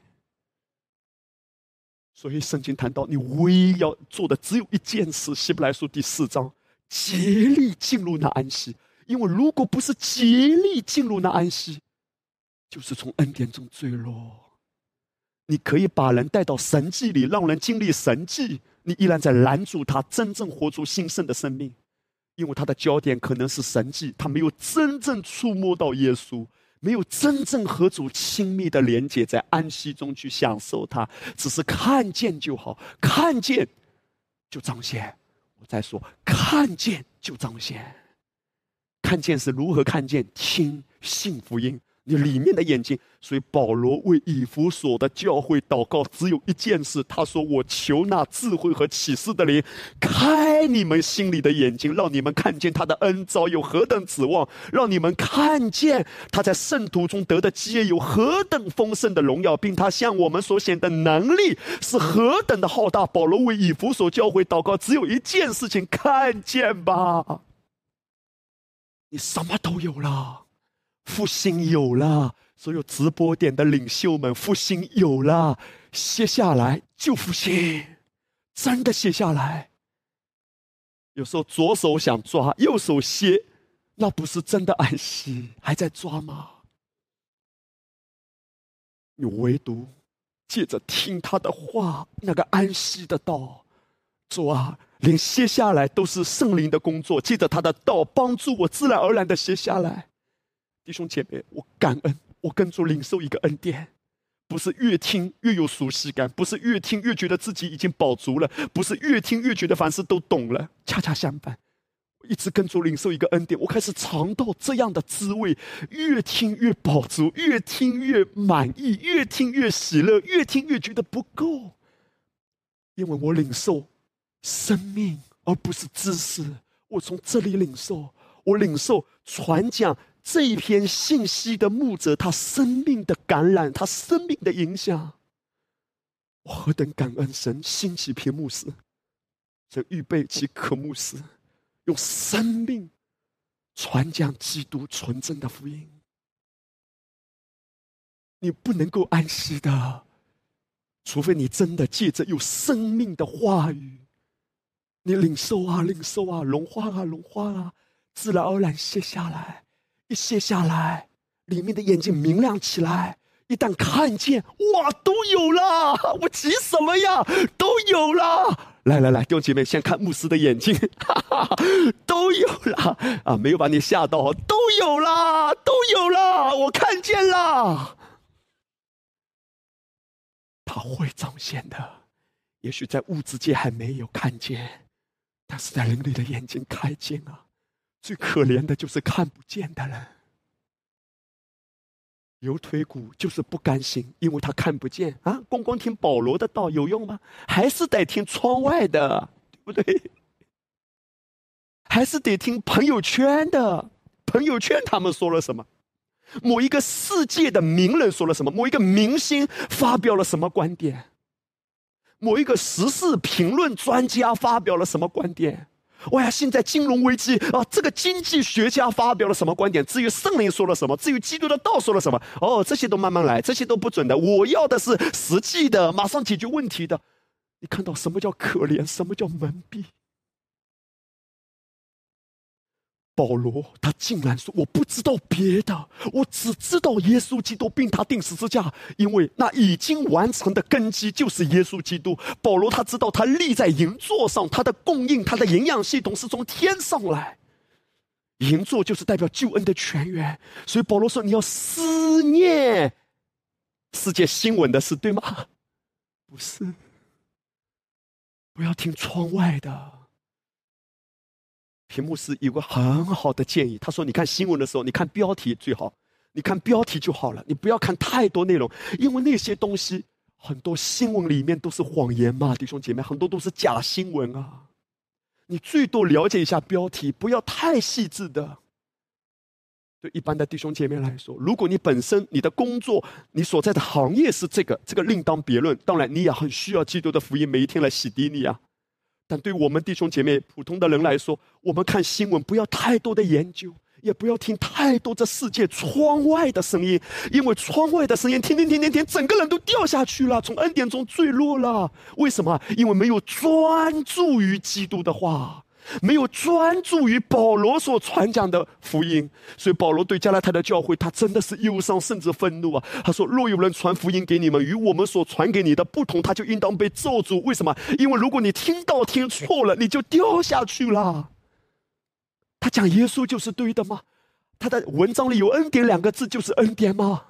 所以圣经谈到，你唯一要做的只有一件事。希伯来书第四章，竭力进入那安息。因为如果不是竭力进入那安息，就是从恩典中坠落。你可以把人带到神迹里，让人经历神迹，你依然在拦住他真正活出新生的生命，因为他的焦点可能是神迹，他没有真正触摸到耶稣。没有真正和主亲密的连接，在安息中去享受它，只是看见就好，看见就彰显。我再说，看见就彰显，看见是如何看见？听信福音。你里面的眼睛，所以保罗为以弗所的教会祷告，只有一件事。他说：“我求那智慧和启示的灵，开你们心里的眼睛，让你们看见他的恩召有何等指望，让你们看见他在圣徒中得的基业有何等丰盛的荣耀，并他向我们所显的能力是何等的浩大。”保罗为以弗所教会祷告，只有一件事情：看见吧，你什么都有了。复兴有了，所有直播点的领袖们，复兴有了，歇下来就复兴，真的歇下来。有时候左手想抓，右手歇，那不是真的安息，还在抓吗？你唯独借着听他的话，那个安息的道，主啊，连歇下来都是圣灵的工作，借着他的道帮助我，自然而然的歇下来。弟兄姐妹，我感恩，我跟主领受一个恩典，不是越听越有熟悉感，不是越听越觉得自己已经饱足了，不是越听越觉得凡事都懂了，恰恰相反，我一直跟主领受一个恩典，我开始尝到这样的滋味，越听越饱足，越听越满意，越听越喜乐，越听越觉得不够，因为我领受生命而不是知识，我从这里领受，我领受传讲。这一篇信息的牧者，他生命的感染，他生命的影响，我何等感恩！神兴起屏幕时，神预备起可目时，用生命传讲基督纯正的福音。你不能够安息的，除非你真的借着有生命的话语，你领受啊，领受啊，融化啊，融化啊，自然而然卸下来。卸下来，里面的眼睛明亮起来。一旦看见，哇，都有了！我急什么呀？都有了！来来来，弟兄姐妹，先看牧师的眼睛，哈哈哈都有了啊！没有把你吓到，都有了，都有了，我看见了。他会彰显的，也许在物质界还没有看见，但是在灵里的眼睛看见了。最可怜的就是看不见的人，有腿骨就是不甘心，因为他看不见啊。光光听保罗的道有用吗？还是得听窗外的，对不对？还是得听朋友圈的，朋友圈他们说了什么？某一个世界的名人说了什么？某一个明星发表了什么观点？某一个时事评论专家发表了什么观点？哇呀！现在金融危机啊，这个经济学家发表了什么观点？至于圣灵说了什么？至于基督的道说了什么？哦，这些都慢慢来，这些都不准的。我要的是实际的，马上解决问题的。你看到什么叫可怜？什么叫蒙蔽？保罗他竟然说：“我不知道别的，我只知道耶稣基督并他定十字架，因为那已经完成的根基就是耶稣基督。”保罗他知道他立在银座上，他的供应、他的营养系统是从天上来。银座就是代表救恩的泉源，所以保罗说：“你要思念世界新闻的事，对吗？不是，不要听窗外的。”屏幕是有个很好的建议，他说：“你看新闻的时候，你看标题最好，你看标题就好了，你不要看太多内容，因为那些东西很多新闻里面都是谎言嘛，弟兄姐妹，很多都是假新闻啊。你最多了解一下标题，不要太细致的。对一般的弟兄姐妹来说，如果你本身你的工作，你所在的行业是这个，这个另当别论。当然，你也很需要基督的福音每一天来洗涤你啊。”但对我们弟兄姐妹、普通的人来说，我们看新闻不要太多的研究，也不要听太多这世界窗外的声音，因为窗外的声音，天天天天天，整个人都掉下去了，从恩典中坠落了。为什么？因为没有专注于基督的话。没有专注于保罗所传讲的福音，所以保罗对加拉太的教会，他真的是忧伤甚至愤怒啊！他说：“若有人传福音给你们，与我们所传给你的不同，他就应当被咒诅。为什么？因为如果你听到听错了，你就掉下去了。他讲耶稣就是对的吗？他的文章里有恩典两个字，就是恩典吗？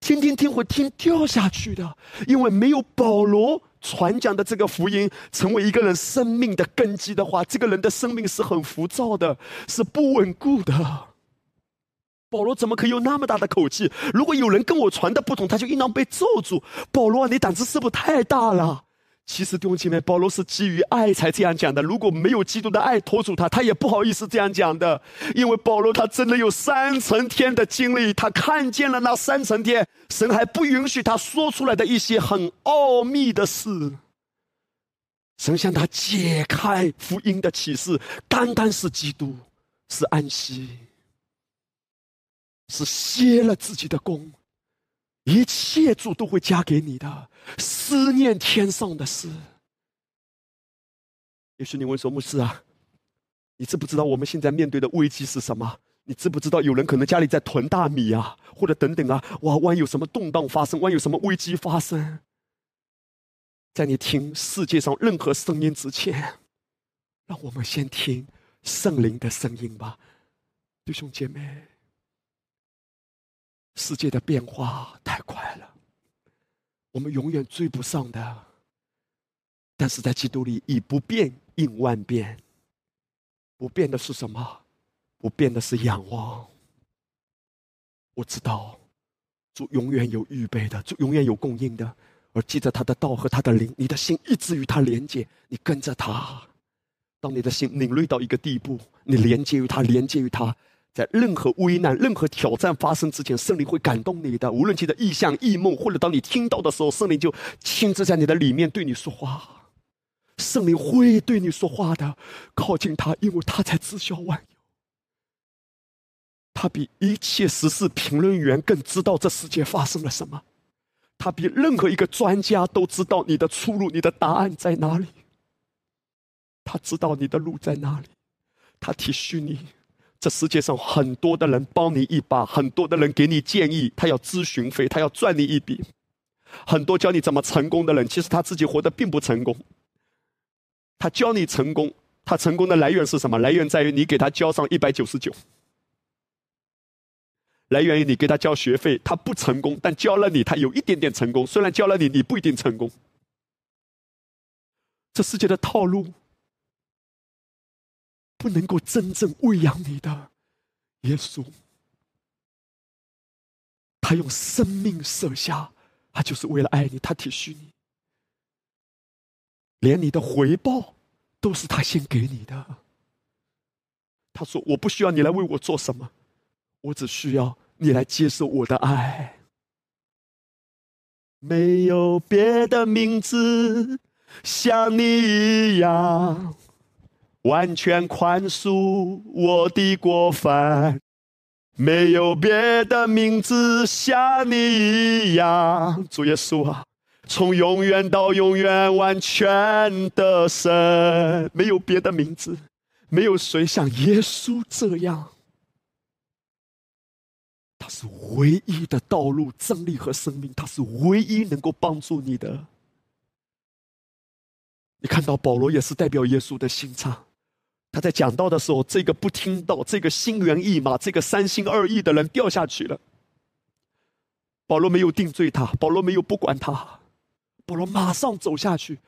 听听听会听掉下去的，因为没有保罗。”传讲的这个福音成为一个人生命的根基的话，这个人的生命是很浮躁的，是不稳固的。保罗怎么可以有那么大的口气？如果有人跟我传的不同，他就应当被咒诅。保罗，你胆子是不是太大了？其实弟兄姐妹，保罗是基于爱才这样讲的。如果没有基督的爱托住他，他也不好意思这样讲的。因为保罗他真的有三层天的经历，他看见了那三层天，神还不允许他说出来的一些很奥秘的事。神向他解开福音的启示，单单是基督，是安息，是歇了自己的功。一切主都会加给你的。思念天上的事。也许你问说：“牧师啊，你知不知道我们现在面对的危机是什么？你知不知道有人可能家里在囤大米啊，或者等等啊？哇，万一有什么动荡发生，万一有什么危机发生，在你听世界上任何声音之前，让我们先听圣灵的声音吧，弟兄姐妹。”世界的变化太快了，我们永远追不上的。但是在基督里，以不变应万变。不变的是什么？不变的是仰望。我知道，主永远有预备的，主永远有供应的。而记着他的道和他的灵，你的心一直与他连接，你跟着他。当你的心敏锐到一个地步，你连接于他，连接于他。在任何危难、任何挑战发生之前，圣灵会感动你的。无论记得异象、异梦，或者当你听到的时候，圣灵就亲自在你的里面对你说话。圣灵会对你说话的，靠近他，因为他才知晓万有。他比一切时事评论员更知道这世界发生了什么。他比任何一个专家都知道你的出路、你的答案在哪里。他知道你的路在哪里，他体恤你。这世界上很多的人帮你一把，很多的人给你建议，他要咨询费，他要赚你一笔。很多教你怎么成功的人，其实他自己活得并不成功。他教你成功，他成功的来源是什么？来源在于你给他交上一百九十九，来源于你给他交学费，他不成功，但教了你，他有一点点成功。虽然教了你，你不一定成功。这世界的套路。不能够真正喂养你的耶稣，他用生命舍下，他就是为了爱你，他体恤你，连你的回报都是他先给你的。他说：“我不需要你来为我做什么，我只需要你来接受我的爱。没有别的名字像你一样。”完全宽恕我的过犯，没有别的名字像你一样，主耶稣啊，从永远到永远完全的神，没有别的名字，没有谁像耶稣这样，他是唯一的道路、真理和生命，他是唯一能够帮助你的。你看到保罗也是代表耶稣的心肠。他在讲道的时候，这个不听到，这个心猿意马，这个三心二意的人掉下去了。保罗没有定罪他，保罗没有不管他，保罗马上走下去。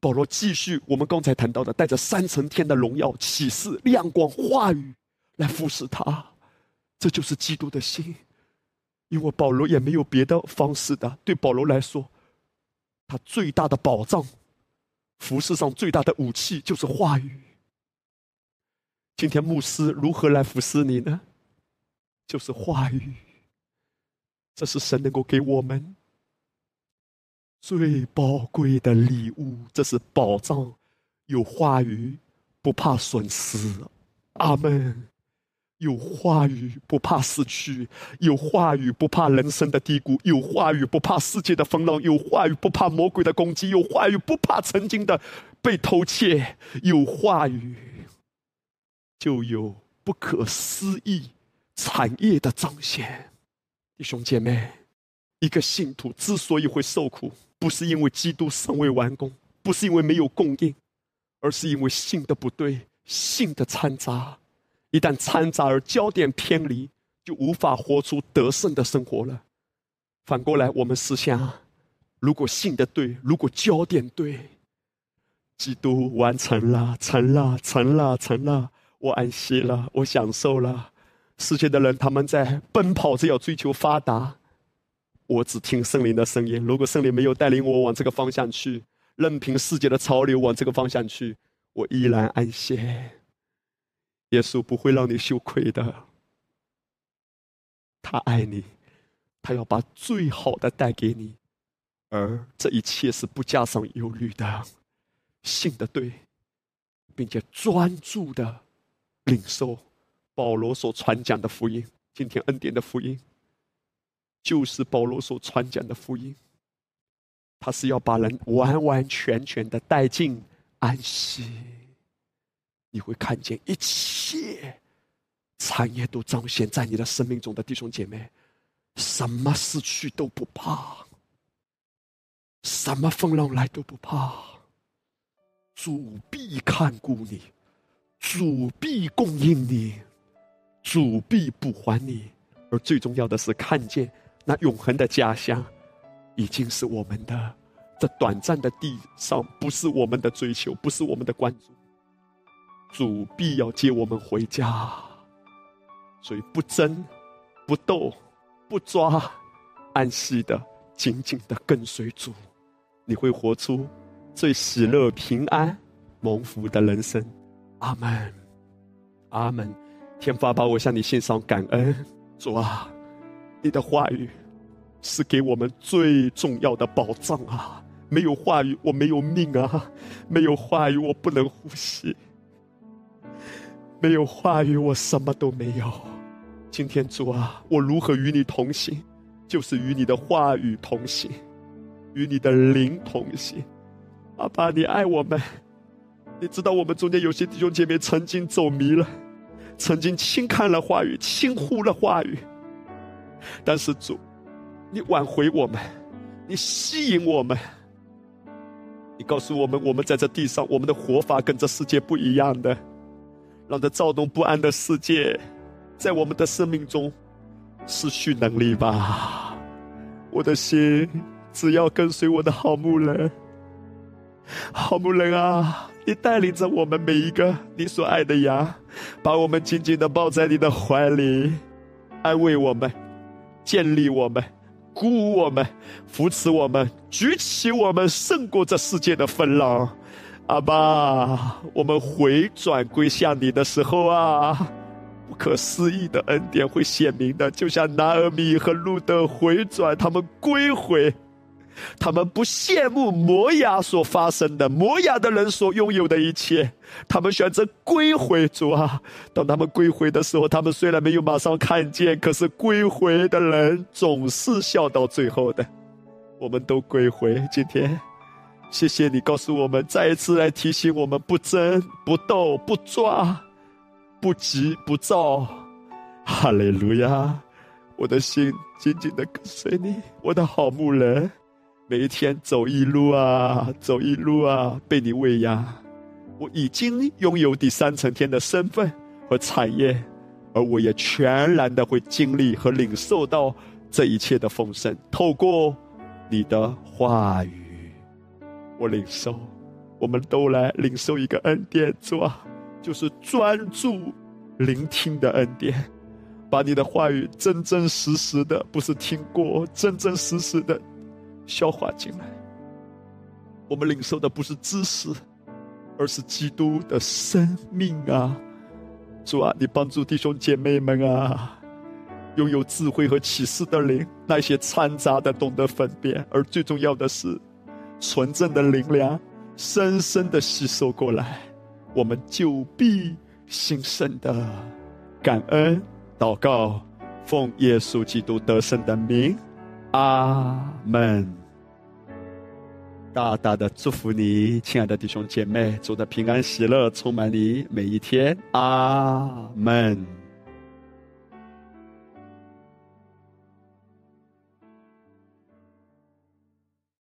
保罗继续我们刚才谈到的，带着三层天的荣耀、启示、亮光、话语来服侍他。这就是基督的心，因为保罗也没有别的方式的。对保罗来说，他最大的保障，服饰上最大的武器就是话语。今天牧师如何来服侍你呢？就是话语，这是神能够给我们最宝贵的礼物，这是宝藏。有话语，不怕损失。阿门。有话语，不怕失去；有话语，不怕人生的低谷；有话语，不怕世界的风浪；有话语，不怕魔鬼的攻击；有话语，不怕曾经的被偷窃；有话语。就有不可思议产业的彰显，弟兄姐妹，一个信徒之所以会受苦，不是因为基督尚未完工，不是因为没有供应，而是因为信的不对，信的掺杂。一旦掺杂而焦点偏离，就无法活出得胜的生活了。反过来，我们思想，如果信的对，如果焦点对，基督完成了，成了，成了，成了。我安息了，我享受了。世界的人他们在奔跑着要追求发达，我只听圣灵的声音。如果圣灵没有带领我往这个方向去，任凭世界的潮流往这个方向去，我依然安歇。耶稣不会让你羞愧的，他爱你，他要把最好的带给你，而这一切是不加上忧虑的。信的对，并且专注的。领受保罗所传讲的福音，今天恩典的福音，就是保罗所传讲的福音。他是要把人完完全全的带进安息。你会看见一切产业都彰显在你的生命中的弟兄姐妹，什么失去都不怕，什么风浪来都不怕。主必看顾你，主必供应你，主必补还你。而最重要的是，看见那永恒的家乡已经是我们的。这短暂的地上，不是我们的追求，不是我们的关注。主必要接我们回家，所以不争、不斗、不抓，安息的、紧紧的跟随主，你会活出最喜乐、平安、蒙福的人生。阿门，阿门。天父把我向你献上感恩，主啊，你的话语是给我们最重要的保障啊！没有话语，我没有命啊！没有话语，我不能呼吸。没有话语，我什么都没有。今天主啊，我如何与你同行？就是与你的话语同行，与你的灵同行。阿爸，你爱我们，你知道我们中间有些弟兄姐妹曾经走迷了，曾经轻看了话语，轻忽了话语。但是主，你挽回我们，你吸引我们，你告诉我们，我们在这地上，我们的活法跟这世界不一样的。让这躁动不安的世界，在我们的生命中失去能力吧。我的心只要跟随我的好牧人，好牧人啊，你带领着我们每一个你所爱的羊，把我们紧紧的抱在你的怀里，安慰我们，建立我们，鼓舞我们，扶持我们，举起我们，胜过这世界的风浪。阿爸，我们回转归向你的时候啊，不可思议的恩典会显明的，就像拿尔米和路德回转，他们归回，他们不羡慕摩亚所发生的摩亚的人所拥有的一切，他们选择归回主啊。当他们归回的时候，他们虽然没有马上看见，可是归回的人总是笑到最后的。我们都归回，今天。谢谢你告诉我们，再一次来提醒我们：不争、不斗、不抓、不急、不躁。哈利路亚！我的心紧紧的跟随你，我的好牧人。每一天走一路啊，走一路啊，被你喂养。我已经拥有第三层天的身份和产业，而我也全然的会经历和领受到这一切的丰盛，透过你的话语。我领受，我们都来领受一个恩典，主啊，就是专注聆听的恩典，把你的话语真真实实的，不是听过，真真实实的消化进来。我们领受的不是知识，而是基督的生命啊！主啊，你帮助弟兄姐妹们啊，拥有智慧和启示的灵，那些掺杂的懂得分辨，而最重要的是。纯正的灵粮，深深的吸收过来，我们就必兴盛的感恩祷告，奉耶稣基督得胜的名，阿门。大大的祝福你，亲爱的弟兄姐妹，祝的平安喜乐充满你每一天，阿门。